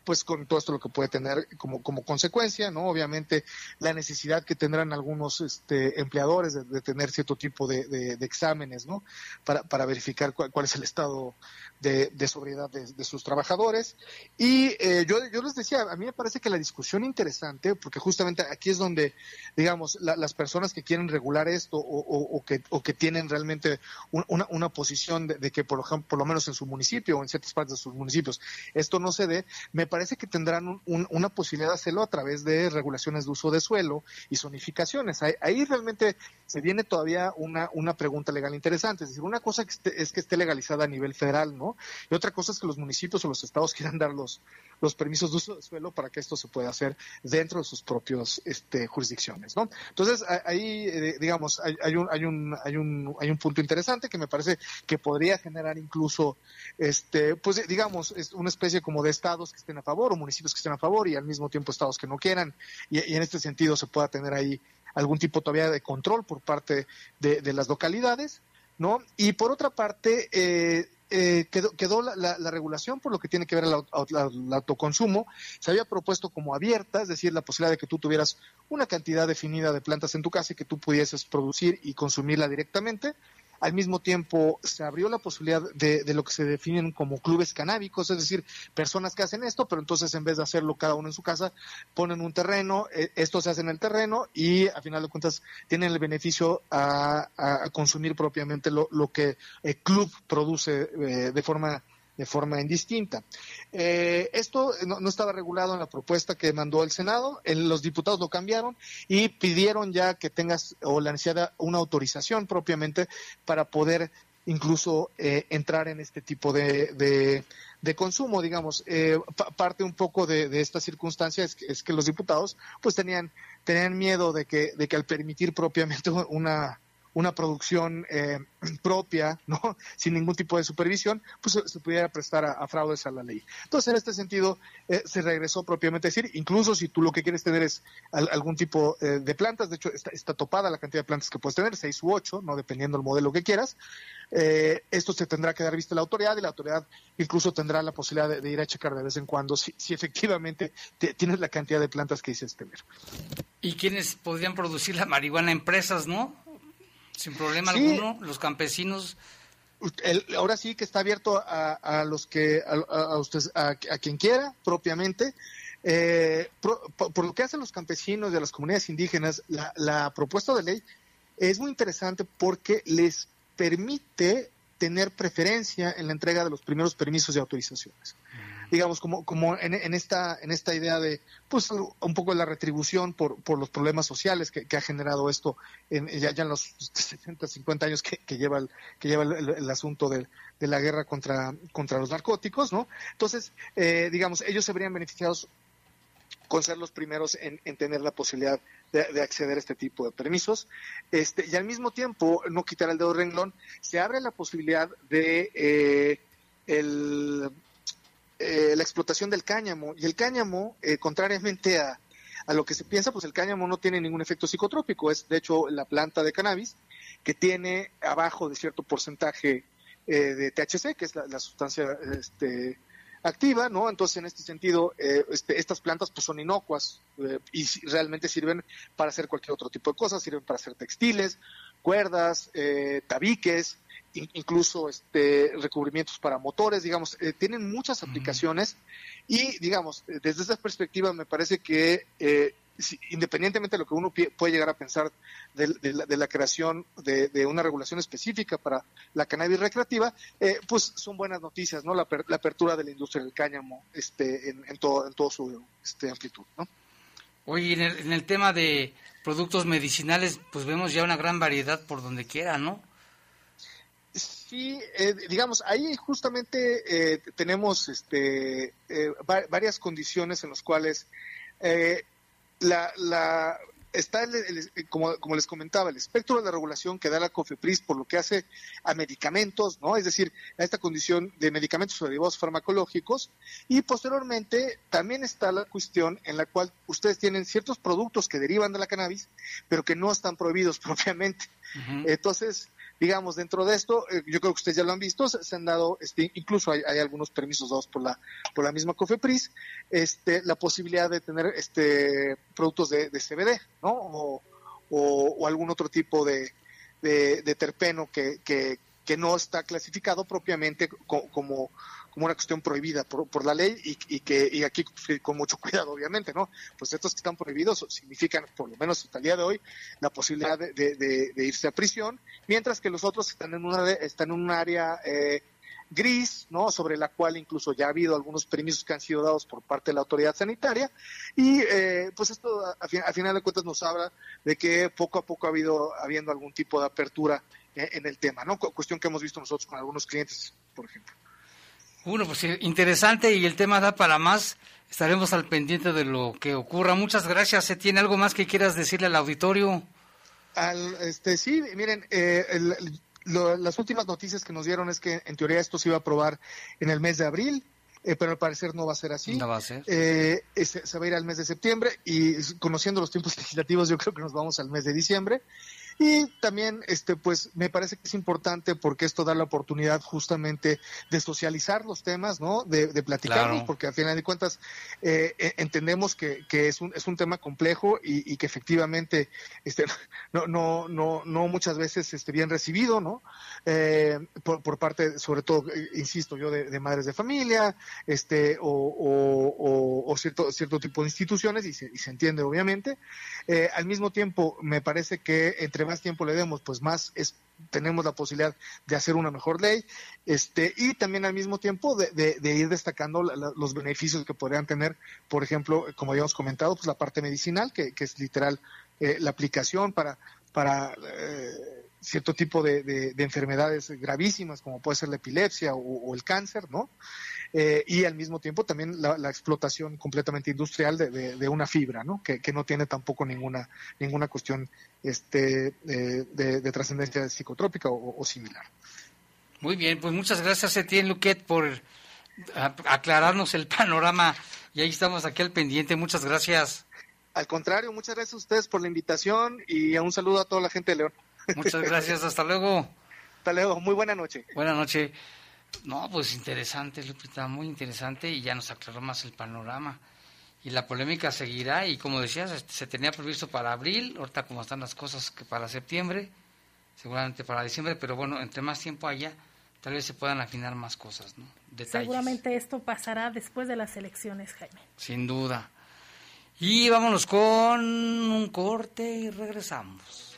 pues con todo esto lo que puede tener como, como consecuencia, ¿no? Obviamente la necesidad que tendrán algunos este, empleadores de, tener cierto tipo de, exámenes, ¿no? Para, para verificar cuál, cuál es el estado de sobriedad de, sus trabajadores. Y eh, yo, les decía, a mí me parece que la discusión interesante, porque justamente aquí es donde, digamos, las personas que quieren regular esto o, que, o que tienen realmente una, una posición de, que, por ejemplo, por lo menos en su municipio o en ciertas partes de sus municipios, esto no se dé, me parece que tendrán una posibilidad de hacerlo a través de regulaciones de uso de suelo y zonificaciones. Ahí, realmente se viene todavía una, una pregunta legal interesante. Es decir, una cosa es que esté legalizada a nivel federal, ¿no? Y otra cosa es que los municipios o los estados quieran dar los, los permisos de uso de suelo para que esto se pueda hacer dentro de sus propios este, jurisdicciones, ¿no? Entonces, ahí, eh, digamos, hay, un, hay, un, hay, un, hay un punto interesante que me parece que podría generar incluso, este, pues, digamos, es una especie como de estados que estén a favor o municipios que estén a favor y al mismo tiempo estados que no quieran. Y, en este sentido se pueda tener ahí algún tipo todavía de control por parte de, de las localidades, ¿no? Y por otra parte, eh, eh, quedó, quedó la, regulación por lo que tiene que ver el, autoconsumo. Se había propuesto como abierta, es decir, la posibilidad de que tú tuvieras una cantidad definida de plantas en tu casa y que tú pudieses producir y consumirla directamente. Al mismo tiempo, se abrió la posibilidad de, lo que se definen como clubes canábicos, es decir, personas que hacen esto, pero entonces en vez de hacerlo cada uno en su casa, ponen un terreno, eh, esto se hace en el terreno y a final de cuentas tienen el beneficio a, consumir propiamente lo, que el club produce eh, de forma de forma indistinta. Eh, esto no, estaba regulado en la propuesta que mandó el Senado, los diputados lo cambiaron y pidieron ya que tengas o la necesidad de una autorización propiamente para poder incluso eh, entrar en este tipo de, de, consumo, digamos. Eh, parte un poco de, de esta circunstancia es que, es que, los diputados pues tenían, tenían miedo de que, de que al permitir propiamente una, una producción eh, propia, ¿no? Sin ningún tipo de supervisión, pues se, pudiera prestar a, fraudes a la ley. Entonces, en este sentido, eh, se regresó propiamente a decir, incluso si tú lo que quieres tener es algún tipo eh, de plantas, de hecho, está, topada la cantidad de plantas que puedes tener, seis u ocho, ¿no? Dependiendo del modelo que quieras, esto se tendrá que dar vista a la autoridad y la autoridad incluso tendrá la posibilidad de, ir a checar de vez en cuando si, si efectivamente tienes la cantidad de plantas que dices tener. ¿Y quiénes podrían producir la marihuana? Empresas, ¿no? Sin problema alguno, los campesinos. ahora sí que está abierto a, los que, a, a, quien quiera, propiamente. Eh, por, lo que hacen los campesinos de las comunidades indígenas, la, la propuesta de ley es muy interesante porque les permite tener preferencia en la entrega de los primeros permisos y autorizaciones digamos, como, como en, esta, en esta idea de, pues, un poco de la retribución por, por los problemas sociales que, ha generado esto en, ya, en los 60, 50 años que, lleva el, que lleva el, asunto de, la guerra contra, contra los narcóticos, ¿no? Entonces, eh, digamos, ellos se verían beneficiados con ser los primeros en, tener la posibilidad de, acceder a este tipo de permisos. Este, y al mismo tiempo, no quitar el dedo renglón, se abre la posibilidad de eh, el eh, la explotación del cáñamo. Y el cáñamo, eh, contrariamente a, a, lo que se piensa, pues el cáñamo no tiene ningún efecto psicotrópico. Es, de hecho, la planta de cannabis que tiene abajo de cierto porcentaje eh, de THC, que es la, sustancia este, activa, ¿no? Entonces, en este sentido, este, estas plantas pues son inocuas y realmente sirven para hacer cualquier otro tipo de cosas, sirven para hacer textiles, cuerdas, tabiques, incluso este, recubrimientos para motores, digamos, eh, tienen muchas aplicaciones y, digamos, eh, desde esa perspectiva me parece que eh, independientemente de lo que uno puede llegar a pensar de, la, creación de, una regulación específica para la cannabis recreativa, pues son buenas noticias, ¿no? La, apertura de la industria del cáñamo este, en, todo, en todo su este, amplitud, ¿no? Oye, en el, en el tema de productos medicinales, pues vemos ya una gran variedad por donde quiera, ¿no? Sí, eh, digamos, ahí justamente eh, tenemos este, eh, varias condiciones en las cuales la, la, está, como, como, les comentaba, el espectro de la regulación que da la COFEPRIS por lo que hace a medicamentos, ¿no? Es decir, a esta condición de medicamentos o derivados farmacológicos. Y posteriormente también está la cuestión en la cual ustedes tienen ciertos productos que derivan de la cannabis, pero que no están prohibidos propiamente. Entonces, digamos, dentro de esto, eh, yo creo que ustedes ya lo han visto, se, han dado, este, incluso hay, algunos permisos dados por la, por la misma COFEPRIS, este, la posibilidad de tener este, productos de, CBD, ¿no? O, algún otro tipo de, de, terpeno que, que, que, no está clasificado propiamente como como una cuestión prohibida por, la ley y, que y aquí con mucho cuidado, obviamente, ¿no? Pues estos que están prohibidos significan, por lo menos hasta el día de hoy, la posibilidad de, de, irse a prisión, mientras que los otros están en una están en un área eh, gris, ¿no? Sobre la cual incluso ya ha habido algunos permisos que han sido dados por parte de la autoridad sanitaria y eh, pues esto a, final de cuentas nos habla de que poco a poco ha habido habiendo algún tipo de apertura eh, en el tema, ¿no? Cuestión que hemos visto nosotros con algunos clientes, por ejemplo. Bueno, pues eh, interesante y el tema da para más. Estaremos al pendiente de lo que ocurra. Muchas gracias. ¿Se tiene algo más que quieras decirle al auditorio? Al, este, sí, miren, eh, las últimas noticias que nos dieron es que en teoría esto se iba a aprobar en el mes de abril. Eh, pero al parecer no va a ser así. No va a ser. se, se, va a ir al mes de septiembre y conociendo los tiempos legislativos yo creo que nos vamos al mes de diciembre. Y también, este, pues, me parece que es importante porque esto da la oportunidad justamente de socializar los temas, ¿no? De, de platicarlos, porque al final de cuentas eh, e, entendemos que, que, es, un, es un tema complejo y, y, que efectivamente este, no, no, no, no muchas veces esté bien recibido, ¿no? Eh, por, por, parte, sobre todo, eh, insisto yo, de, madres de familia, este, o, o, o, cierto, cierto tipo de instituciones, y se, y se entiende obviamente. Eh, al mismo tiempo, me parece que entre más tiempo le demos, pues más es, tenemos la posibilidad de hacer una mejor ley, este, y también al mismo tiempo de, ir destacando los beneficios que podrían tener, por ejemplo, como habíamos comentado, pues la parte medicinal, que, es literal eh, la aplicación para, para eh, cierto tipo de, enfermedades gravísimas como puede ser la epilepsia o, el cáncer, ¿no? Eh, y al mismo tiempo también la, explotación completamente industrial de, una fibra, ¿no? Que, no tiene tampoco ninguna, ninguna cuestión este, de, trascendencia psicotrópica o, similar. Muy bien, pues muchas gracias Etienne Luquet por aclararnos el panorama y ahí estamos aquí al pendiente. Muchas gracias. Al contrario, muchas gracias a ustedes por la invitación y un saludo a toda la gente de León. Muchas gracias, hasta luego. Hasta luego, muy buena noche. Buena noche. No, pues interesante, Lupita, muy interesante y ya nos aclaró más el panorama. Y la polémica seguirá y como decías, este, se tenía previsto para abril, ahorita como están las cosas que para septiembre, seguramente para diciembre, pero bueno, entre más tiempo haya, tal vez se puedan afinar más cosas, ¿no? Seguramente esto pasará después de las elecciones, Jaime. Sin duda. Y vámonos con un corte y regresamos.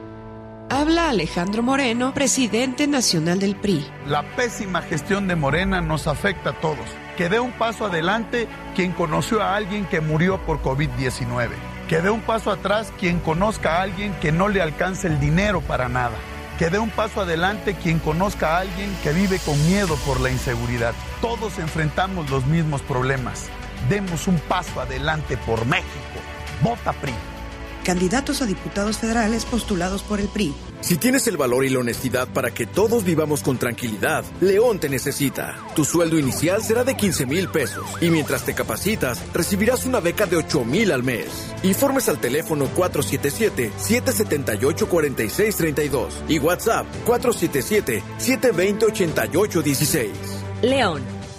Habla Alejandro Moreno, presidente nacional del PRI. La pésima gestión de Morena nos afecta a todos. Que dé un paso adelante quien conoció a alguien que murió por COVID-19. Que dé un paso atrás quien conozca a alguien que no le alcance el dinero para nada. Que dé un paso adelante quien conozca a alguien que vive con miedo por la inseguridad. Todos enfrentamos los mismos problemas. Demos un paso adelante por México. Vota PRI candidatos a diputados federales postulados por el PRI. Si tienes el valor y la honestidad para que todos vivamos con tranquilidad, León te necesita. Tu sueldo inicial será de 15 mil pesos y mientras te capacitas, recibirás una beca de 8 mil al mes. Informes al teléfono 477-778-4632 y WhatsApp 477-720-8816. León.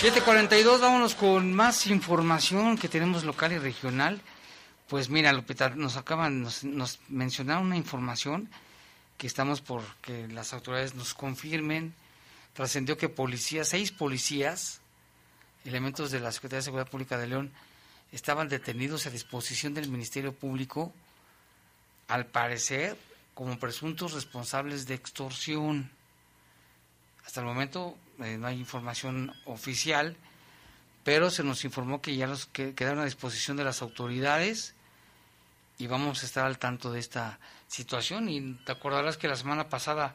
742, vámonos con más información que tenemos local y regional. Pues mira, Lupita, nos acaban, nos, mencionaron una información que estamos por que las autoridades nos confirmen. Trascendió que policías, seis policías, elementos de la Secretaría de Seguridad Pública de León, estaban detenidos a disposición del Ministerio Público, al parecer, como presuntos responsables de extorsión. Hasta el momento eh, no hay información oficial, pero se nos informó que ya los que quedaron a disposición de las autoridades y vamos a estar al tanto de esta situación. Y te acordarás que la semana pasada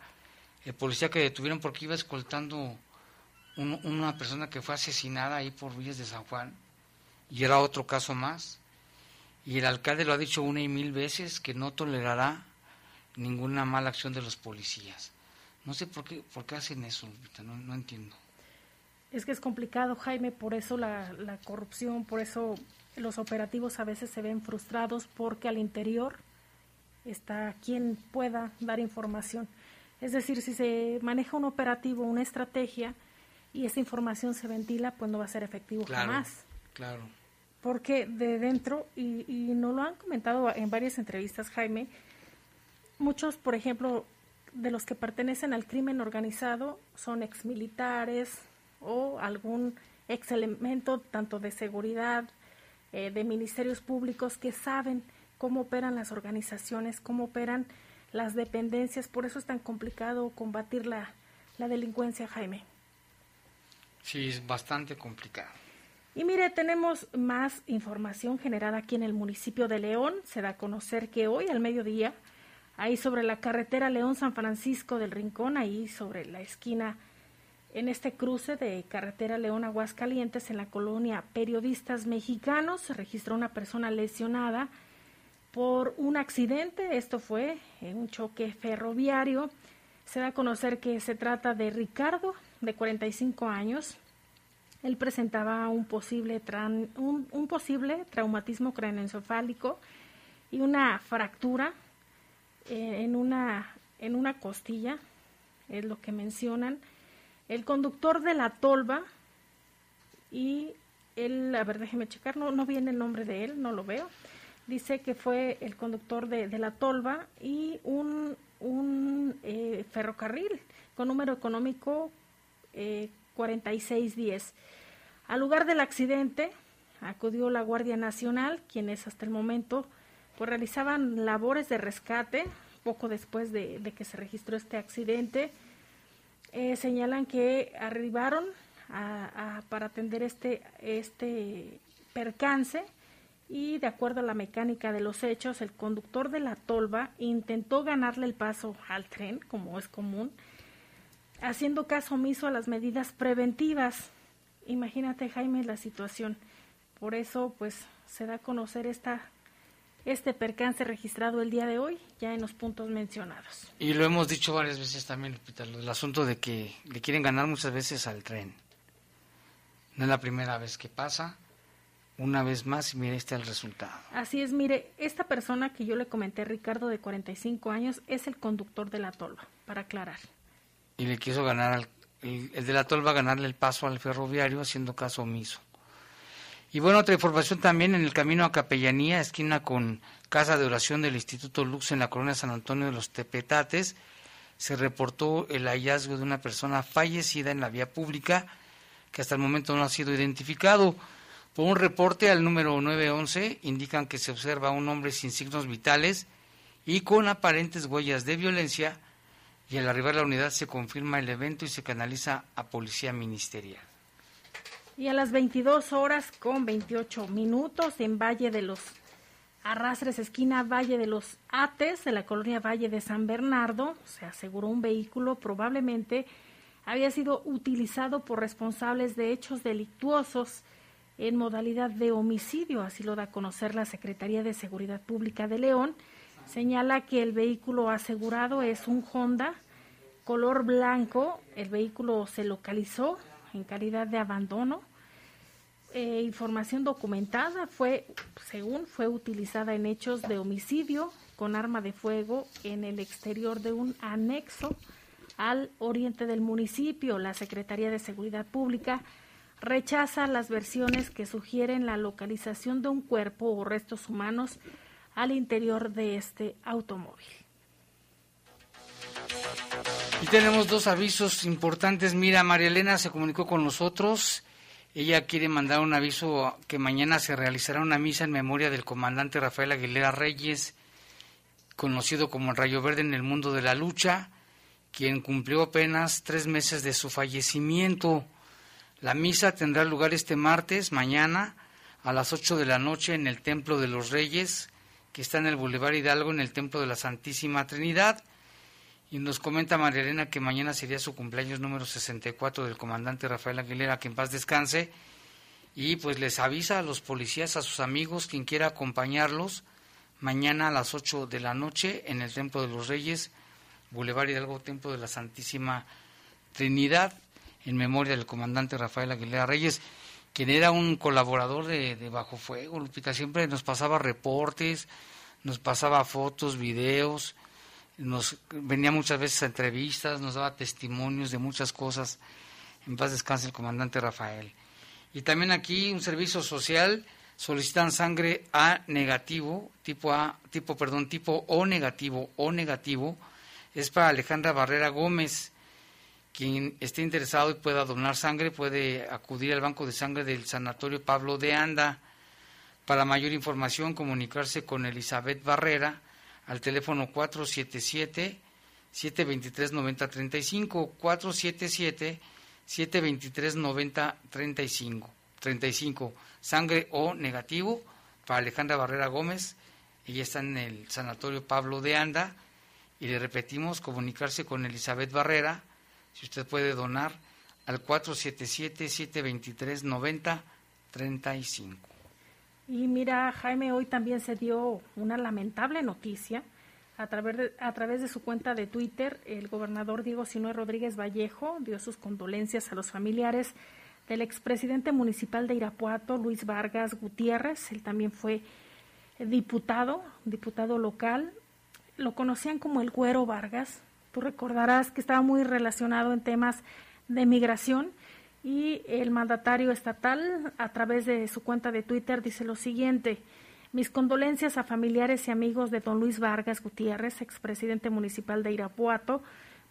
el policía que detuvieron porque iba escoltando una persona que fue asesinada ahí por Villas de San Juan, y era otro caso más. Y el alcalde lo ha dicho una y mil veces que no tolerará ninguna mala acción de los policías. No sé por qué, por qué hacen eso, no, no entiendo. Es que es complicado, Jaime, por eso la, la corrupción, por eso los operativos a veces se ven frustrados porque al interior está quien pueda dar información. Es decir, si se maneja un operativo, una estrategia y esta información se ventila, pues no va a ser efectivo jamás. Claro. porque de dentro, y, y nos lo han comentado en varias entrevistas, Jaime, muchos, por ejemplo, de los que pertenecen al crimen organizado son exmilitares o algún ex elemento tanto de seguridad, eh, de ministerios públicos que saben cómo operan las organizaciones, cómo operan las dependencias. Por eso es tan complicado combatir la, la delincuencia, Jaime. Sí, es bastante complicado. Y mire, tenemos más información generada aquí en el municipio de León. Se da a conocer que hoy al mediodía ahí sobre la carretera León-San Francisco del Rincón, ahí sobre la esquina, en este cruce de carretera León-Aguascalientes, en la colonia Periodistas Mexicanos, se registró una persona lesionada por un accidente. Esto fue un choque ferroviario. Se da a conocer que se trata de Ricardo, de 45 años. Él presentaba un posible, un, un posible traumatismo craneoencefálico y una fractura en, una, en una costilla, es lo que mencionan. El conductor de la tolva y él, a ver, déjeme checar, no, no viene el nombre de él, no lo veo. Dice que fue el conductor de, de la tolva y un, un eh, ferrocarril con número económico eh, 4610. Al lugar del accidente acudió la Guardia Nacional, quienes hasta el momento pues realizaban labores de rescate poco después de, que se registró este accidente. Eh, señalan que arribaron para atender este, este percance y de acuerdo a la mecánica de los hechos, el conductor de la tolva intentó ganarle el paso al tren, como es común, haciendo caso omiso a las medidas preventivas. Imagínate, Jaime, la situación. Por eso, pues, se da a conocer esta este percance registrado el día de hoy, ya en los puntos mencionados. Y lo hemos dicho varias veces también, el asunto de que le quieren ganar muchas veces al tren. No es la primera vez que pasa, una vez más y mire este el resultado. Así es, mire, esta persona que yo le comenté, Ricardo, de 45 años, es el conductor de la tolva, para aclarar. Y le quiso ganar al, el, el de la tolva ganarle el paso al ferroviario haciendo caso omiso. Y bueno, otra información también en el camino a Capellanía, esquina con Casa de Oración del Instituto Lux en la colonia San Antonio de los Tepetates, se reportó el hallazgo de una persona fallecida en la vía pública que hasta el momento no ha sido identificado. Por un reporte al número 911 indican que se observa un hombre sin signos vitales y con aparentes huellas de violencia y al arribar la unidad se confirma el evento y se canaliza a policía ministerial. Y a las 22 horas con 28 minutos en Valle de los Arrastres, esquina Valle de los Ates, de la colonia Valle de San Bernardo, se aseguró un vehículo probablemente había sido utilizado por responsables de hechos delictuosos en modalidad de homicidio, así lo da a conocer la Secretaría de Seguridad Pública de León. Señala que el vehículo asegurado es un Honda color blanco, el vehículo se localizó en calidad de abandono. Eh, información documentada fue, según fue utilizada en hechos de homicidio con arma de fuego en el exterior de un anexo al oriente del municipio. La Secretaría de Seguridad Pública rechaza las versiones que sugieren la localización de un cuerpo o restos humanos al interior de este automóvil. Y tenemos dos avisos importantes. Mira, María Elena se comunicó con nosotros. Ella quiere mandar un aviso que mañana se realizará una misa en memoria del comandante Rafael Aguilera Reyes, conocido como el Rayo Verde en el mundo de la lucha, quien cumplió apenas tres meses de su fallecimiento. La misa tendrá lugar este martes, mañana, a las ocho de la noche en el Templo de los Reyes, que está en el Boulevard Hidalgo, en el Templo de la Santísima Trinidad. Y nos comenta María Elena que mañana sería su cumpleaños número 64 del comandante Rafael Aguilera, que en paz descanse. Y pues les avisa a los policías, a sus amigos, quien quiera acompañarlos, mañana a las 8 de la noche en el Templo de los Reyes, Boulevard Hidalgo, Templo de la Santísima Trinidad, en memoria del comandante Rafael Aguilera Reyes, quien era un colaborador de, de Bajo Fuego, Lupita, siempre nos pasaba reportes, nos pasaba fotos, videos, nos venía muchas veces a entrevistas, nos daba testimonios de muchas cosas. En paz descanse el comandante Rafael. Y también aquí un servicio social solicitan sangre A negativo, tipo A, tipo, perdón, tipo O negativo, O negativo, es para Alejandra Barrera Gómez. Quien esté interesado y pueda donar sangre puede acudir al banco de sangre del Sanatorio Pablo de Anda. Para mayor información, comunicarse con Elizabeth Barrera al teléfono 477 723 9035 477 723 9035 35 sangre O negativo para Alejandra Barrera Gómez. Ella está en el Sanatorio Pablo de Anda y le repetimos comunicarse con Elizabeth Barrera si usted puede donar al 477-723-9035. Y mira, Jaime, hoy también se dio una lamentable noticia. A través, de, a través de su cuenta de Twitter, el gobernador Diego Sinue Rodríguez Vallejo dio sus condolencias a los familiares del expresidente municipal de Irapuato, Luis Vargas Gutiérrez. Él también fue diputado, diputado local. Lo conocían como el Güero Vargas, Tú recordarás que estaba muy relacionado en temas de migración y el mandatario estatal a través de su cuenta de Twitter dice lo siguiente. Mis condolencias a familiares y amigos de don Luis Vargas Gutiérrez, expresidente municipal de Irapuato,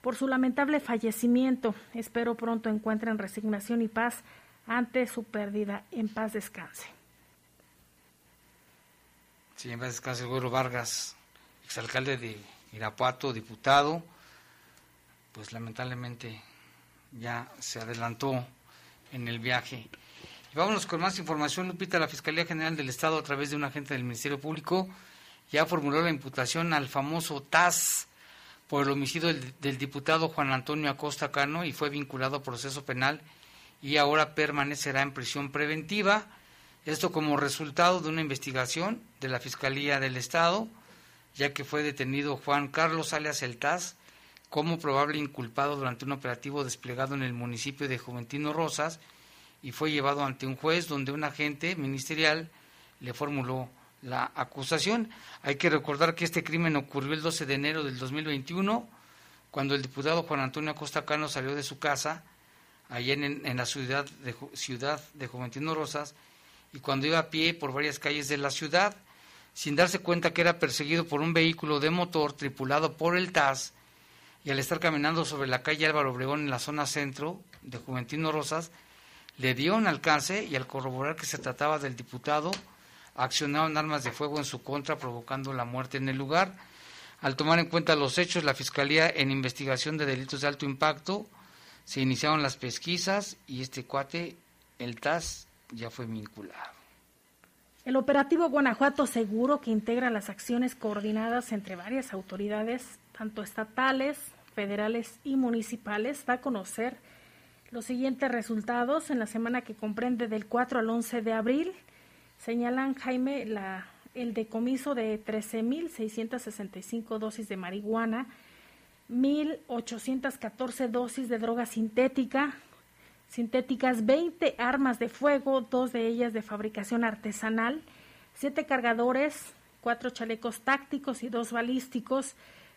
por su lamentable fallecimiento. Espero pronto encuentren resignación y paz ante su pérdida. En paz descanse. Sí, en paz descanse el Vargas, exalcalde de Irapuato, diputado pues lamentablemente ya se adelantó en el viaje. Vámonos con más información, Lupita. La Fiscalía General del Estado, a través de un agente del Ministerio Público, ya formuló la imputación al famoso TAS por el homicidio del, del, diputado Juan Antonio Acosta Cano y fue vinculado a proceso penal y ahora permanecerá en prisión preventiva. Esto como resultado de una investigación de la Fiscalía del Estado, ya que fue detenido Juan Carlos alias El TAS como probable inculpado durante un operativo desplegado en el municipio de Juventino Rosas y fue llevado ante un juez donde un agente ministerial le formuló la acusación. Hay que recordar que este crimen ocurrió el 12 de enero del 2021, cuando el diputado Juan Antonio Acosta Cano salió de su casa, allá en, en la ciudad de, ciudad de Juventino Rosas, y cuando iba a pie por varias calles de la ciudad, sin darse cuenta que era perseguido por un vehículo de motor tripulado por el TAS, y al estar caminando sobre la calle Álvaro Obregón en la zona centro de Juventino Rosas, le dio un alcance y al corroborar que se trataba del diputado, accionaron armas de fuego en su contra, provocando la muerte en el lugar. Al tomar en cuenta los hechos, la Fiscalía en investigación de delitos de alto impacto se iniciaron las pesquisas y este cuate, el TAS, ya fue vinculado. El operativo Guanajuato Seguro, que integra las acciones coordinadas entre varias autoridades, tanto estatales, federales y municipales, da a conocer los siguientes resultados en la semana que comprende del 4 al 11 de abril. Señalan, Jaime, la, el decomiso de 13.665 dosis de marihuana, 1.814 dosis de droga sintética, sintéticas, 20 armas de fuego, dos de ellas de fabricación artesanal, siete cargadores, cuatro chalecos tácticos y dos balísticos,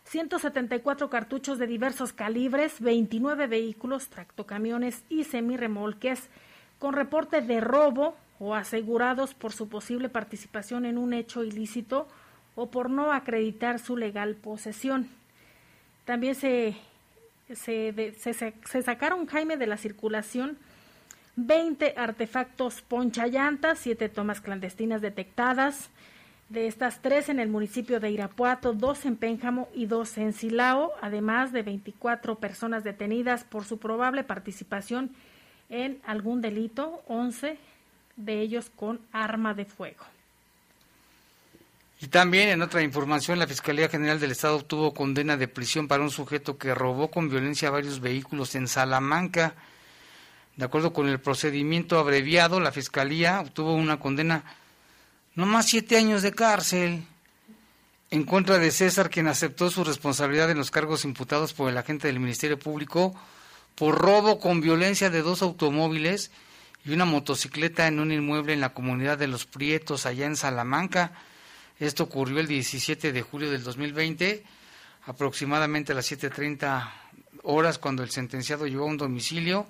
174 cartuchos de diversos calibres, 29 vehículos, tractocamiones y semirremolques con reporte de robo o asegurados por su posible participación en un hecho ilícito o por no acreditar su legal posesión. También se, se, sacaron, Jaime, de la circulación 20 artefactos ponchallantas, 7 tomas clandestinas detectadas, de estas tres en el municipio de Irapuato, dos en Pénjamo y dos en Silao, además de 24 personas detenidas por su probable participación en algún delito, 11 de ellos con arma de fuego. Y también en otra información, la Fiscalía General del Estado obtuvo condena de prisión para un sujeto que robó con violencia varios vehículos en Salamanca. De acuerdo con el procedimiento abreviado, la Fiscalía obtuvo una condena no más siete años de cárcel en contra de César, quien aceptó su responsabilidad en los cargos imputados por el agente del Ministerio Público por robo con violencia de dos automóviles y una motocicleta en un inmueble en la comunidad de Los Prietos, allá en Salamanca. Esto ocurrió el 17 de julio del 2020, aproximadamente a las 7.30 horas, cuando el sentenciado llegó a un domicilio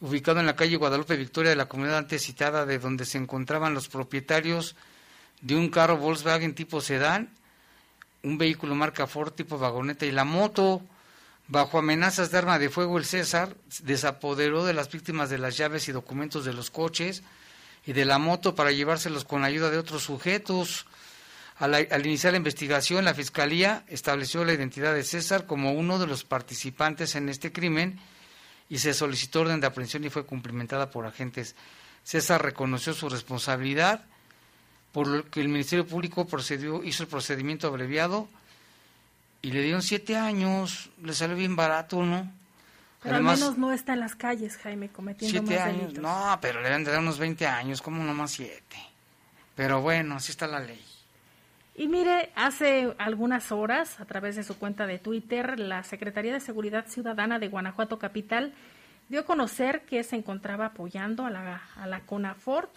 ubicado en la calle Guadalupe Victoria de la comunidad antes citada, de donde se encontraban los propietarios de un carro Volkswagen tipo sedán, un vehículo marca Ford tipo vagoneta y la moto. Bajo amenazas de arma de fuego, el César desapoderó de las víctimas de las llaves y documentos de los coches y de la moto para llevárselos con la ayuda de otros sujetos. Al, al, iniciar la investigación, la Fiscalía estableció la identidad de César como uno de los participantes en este crimen y se solicitó orden de aprehensión y fue cumplimentada por agentes. César reconoció su responsabilidad, por lo que el Ministerio Público procedió, hizo el procedimiento abreviado y le dieron siete años, le salió bien barato, ¿no? Pero Además, al menos no está en las calles, Jaime, cometiendo siete más años, delitos. No, pero le deben de dar unos 20 años, como nomás siete. Pero bueno, así está la ley. Y mire, hace algunas horas, a través de su cuenta de Twitter, la Secretaría de Seguridad Ciudadana de Guanajuato Capital dio a conocer que se encontraba apoyando a la, a la CONAFORT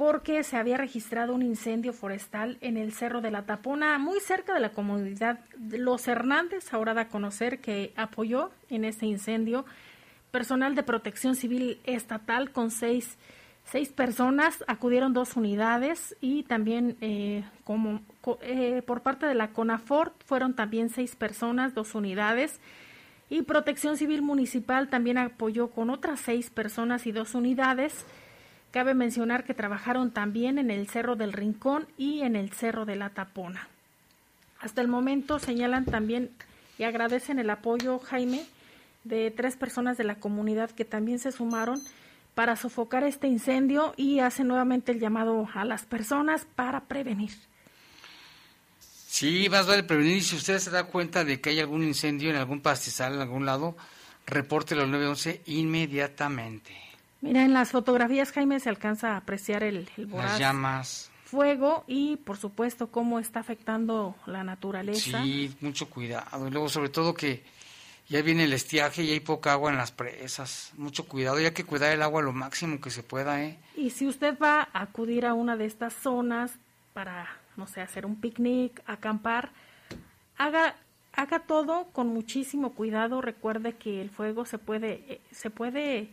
porque se había registrado un incendio forestal en el Cerro de la Tapona, muy cerca de la comunidad Los Hernández. Ahora da a conocer que apoyó en este incendio personal de protección civil estatal con seis, seis personas, acudieron dos unidades y también eh, como eh, por parte de la CONAFORT fueron también seis personas, dos unidades. Y Protección Civil Municipal también apoyó con otras seis personas y dos unidades. Cabe mencionar que trabajaron también en el Cerro del Rincón y en el Cerro de la Tapona. Hasta el momento señalan también y agradecen el apoyo, Jaime, de tres personas de la comunidad que también se sumaron para sofocar este incendio y hacen nuevamente el llamado a las personas para prevenir. Sí, más vale prevenir y si usted se da cuenta de que hay algún incendio en algún pastizal en algún lado, repórtelo al 911 inmediatamente. Mira, en las fotografías, Jaime, se alcanza a apreciar el, el Las llamas. fuego y, por supuesto, cómo está afectando la naturaleza. Sí, mucho cuidado. Y luego, sobre todo, que ya viene el estiaje y hay poca agua en las presas. Mucho cuidado, y hay que cuidar el agua lo máximo que se pueda, ¿eh? Y si usted va a acudir a una de estas zonas para, no sé, hacer un picnic, acampar, haga haga todo con muchísimo cuidado. Recuerde que el fuego se puede eh, se puede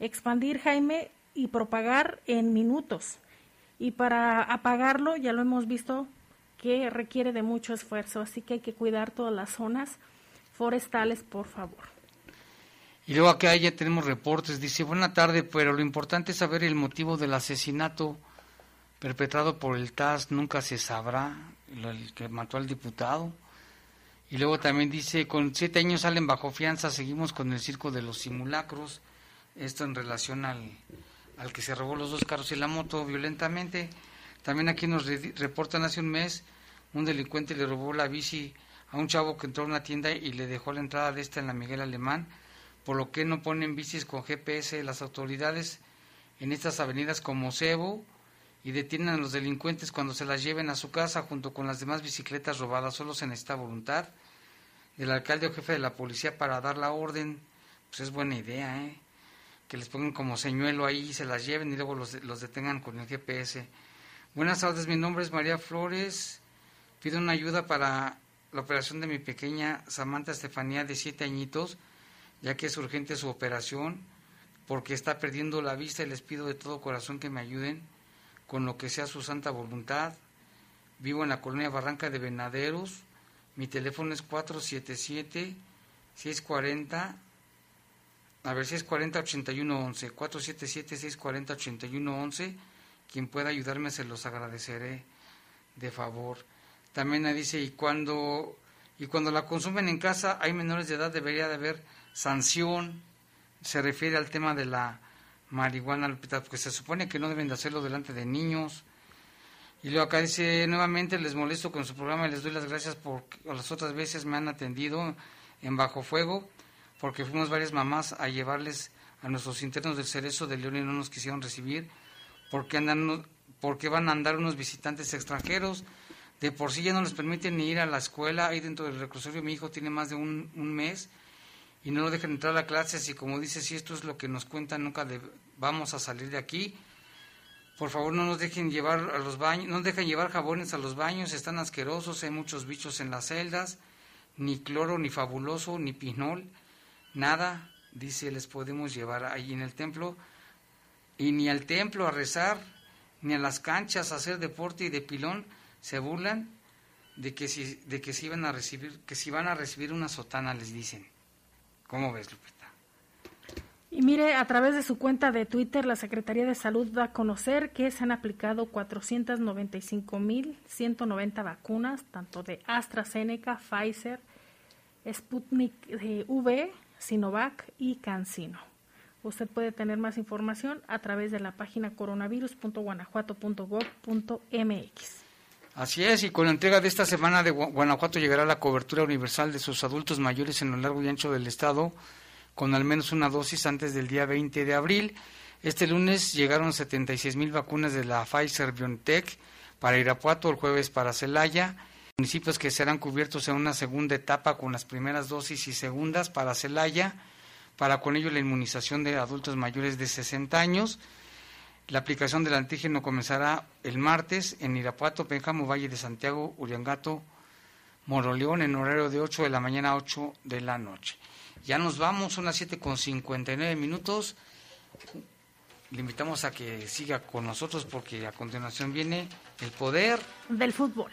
expandir, Jaime, y propagar en minutos. Y para apagarlo, ya lo hemos visto, que requiere de mucho esfuerzo, así que hay que cuidar todas las zonas forestales, por favor. Y luego acá ya tenemos reportes, dice, buena tarde, pero lo importante es saber el motivo del asesinato perpetrado por el TAS, nunca se sabrá, el que mató al diputado. Y luego también dice, con siete años salen bajo fianza, seguimos con el circo de los simulacros esto en relación al, al que se robó los dos carros y la moto violentamente. También aquí nos re reportan hace un mes, un delincuente le robó la bici a un chavo que entró a una tienda y le dejó la entrada de esta en la Miguel Alemán, por lo que no ponen bicis con GPS las autoridades en estas avenidas como Cebo y detienen a los delincuentes cuando se las lleven a su casa junto con las demás bicicletas robadas. Solo se necesita voluntad del alcalde o jefe de la policía para dar la orden. Pues es buena idea, ¿eh? que les pongan como señuelo ahí, se las lleven y luego los, los detengan con el GPS. Buenas tardes, mi nombre es María Flores. Pido una ayuda para la operación de mi pequeña Samantha Estefanía de siete añitos, ya que es urgente su operación, porque está perdiendo la vista y les pido de todo corazón que me ayuden con lo que sea su santa voluntad. Vivo en la colonia Barranca de Venaderos. Mi teléfono es 477 640 a ver si es 408111, 477-640-8111. Quien pueda ayudarme se los agradeceré de favor. También dice, y cuando, y cuando la consumen en casa, hay menores de edad, debería de haber sanción. Se refiere al tema de la marihuana, porque se supone que no deben de hacerlo delante de niños. Y luego acá dice, nuevamente les molesto con su programa y les doy las gracias por las otras veces me han atendido en Bajo Fuego porque fuimos varias mamás a llevarles a nuestros internos del Cerezo de León y no nos quisieron recibir, porque, andan, porque van a andar unos visitantes extranjeros, de por sí ya no les permiten ni ir a la escuela, ahí dentro del reclusorio mi hijo tiene más de un, un mes y no lo dejan entrar a la clase, así como dice, si esto es lo que nos cuentan, nunca de, vamos a salir de aquí. Por favor, no nos dejen llevar a los baños, no nos dejen llevar jabones a los baños, están asquerosos, hay muchos bichos en las celdas, ni cloro, ni fabuloso, ni pinol nada, dice, les podemos llevar ahí en el templo, y ni al templo a rezar, ni a las canchas a hacer deporte y de pilón, se burlan de que si, de que si iban a recibir, que si van a recibir una sotana, les dicen. ¿Cómo ves, Lupita? Y mire, a través de su cuenta de Twitter, la Secretaría de Salud da a conocer que se han aplicado 495.190 vacunas, tanto de AstraZeneca, Pfizer, Sputnik eh, V, Sinovac y CanSino. Usted puede tener más información a través de la página coronavirus.guanajuato.gov.mx. Así es, y con la entrega de esta semana de Guanajuato llegará la cobertura universal de sus adultos mayores en lo largo y ancho del estado, con al menos una dosis antes del día 20 de abril. Este lunes llegaron 76 mil vacunas de la Pfizer BioNTech para Irapuato, el jueves para Celaya, municipios que serán cubiertos en una segunda etapa con las primeras dosis y segundas para Celaya, para con ello la inmunización de adultos mayores de 60 años la aplicación del antígeno comenzará el martes en Irapuato, Pénjamo, Valle de Santiago, Uriangato, Moroleón, en horario de 8 de la mañana a 8 de la noche. Ya nos vamos, son las 7 con 59 minutos. Le invitamos a que siga con nosotros porque a continuación viene el poder del fútbol.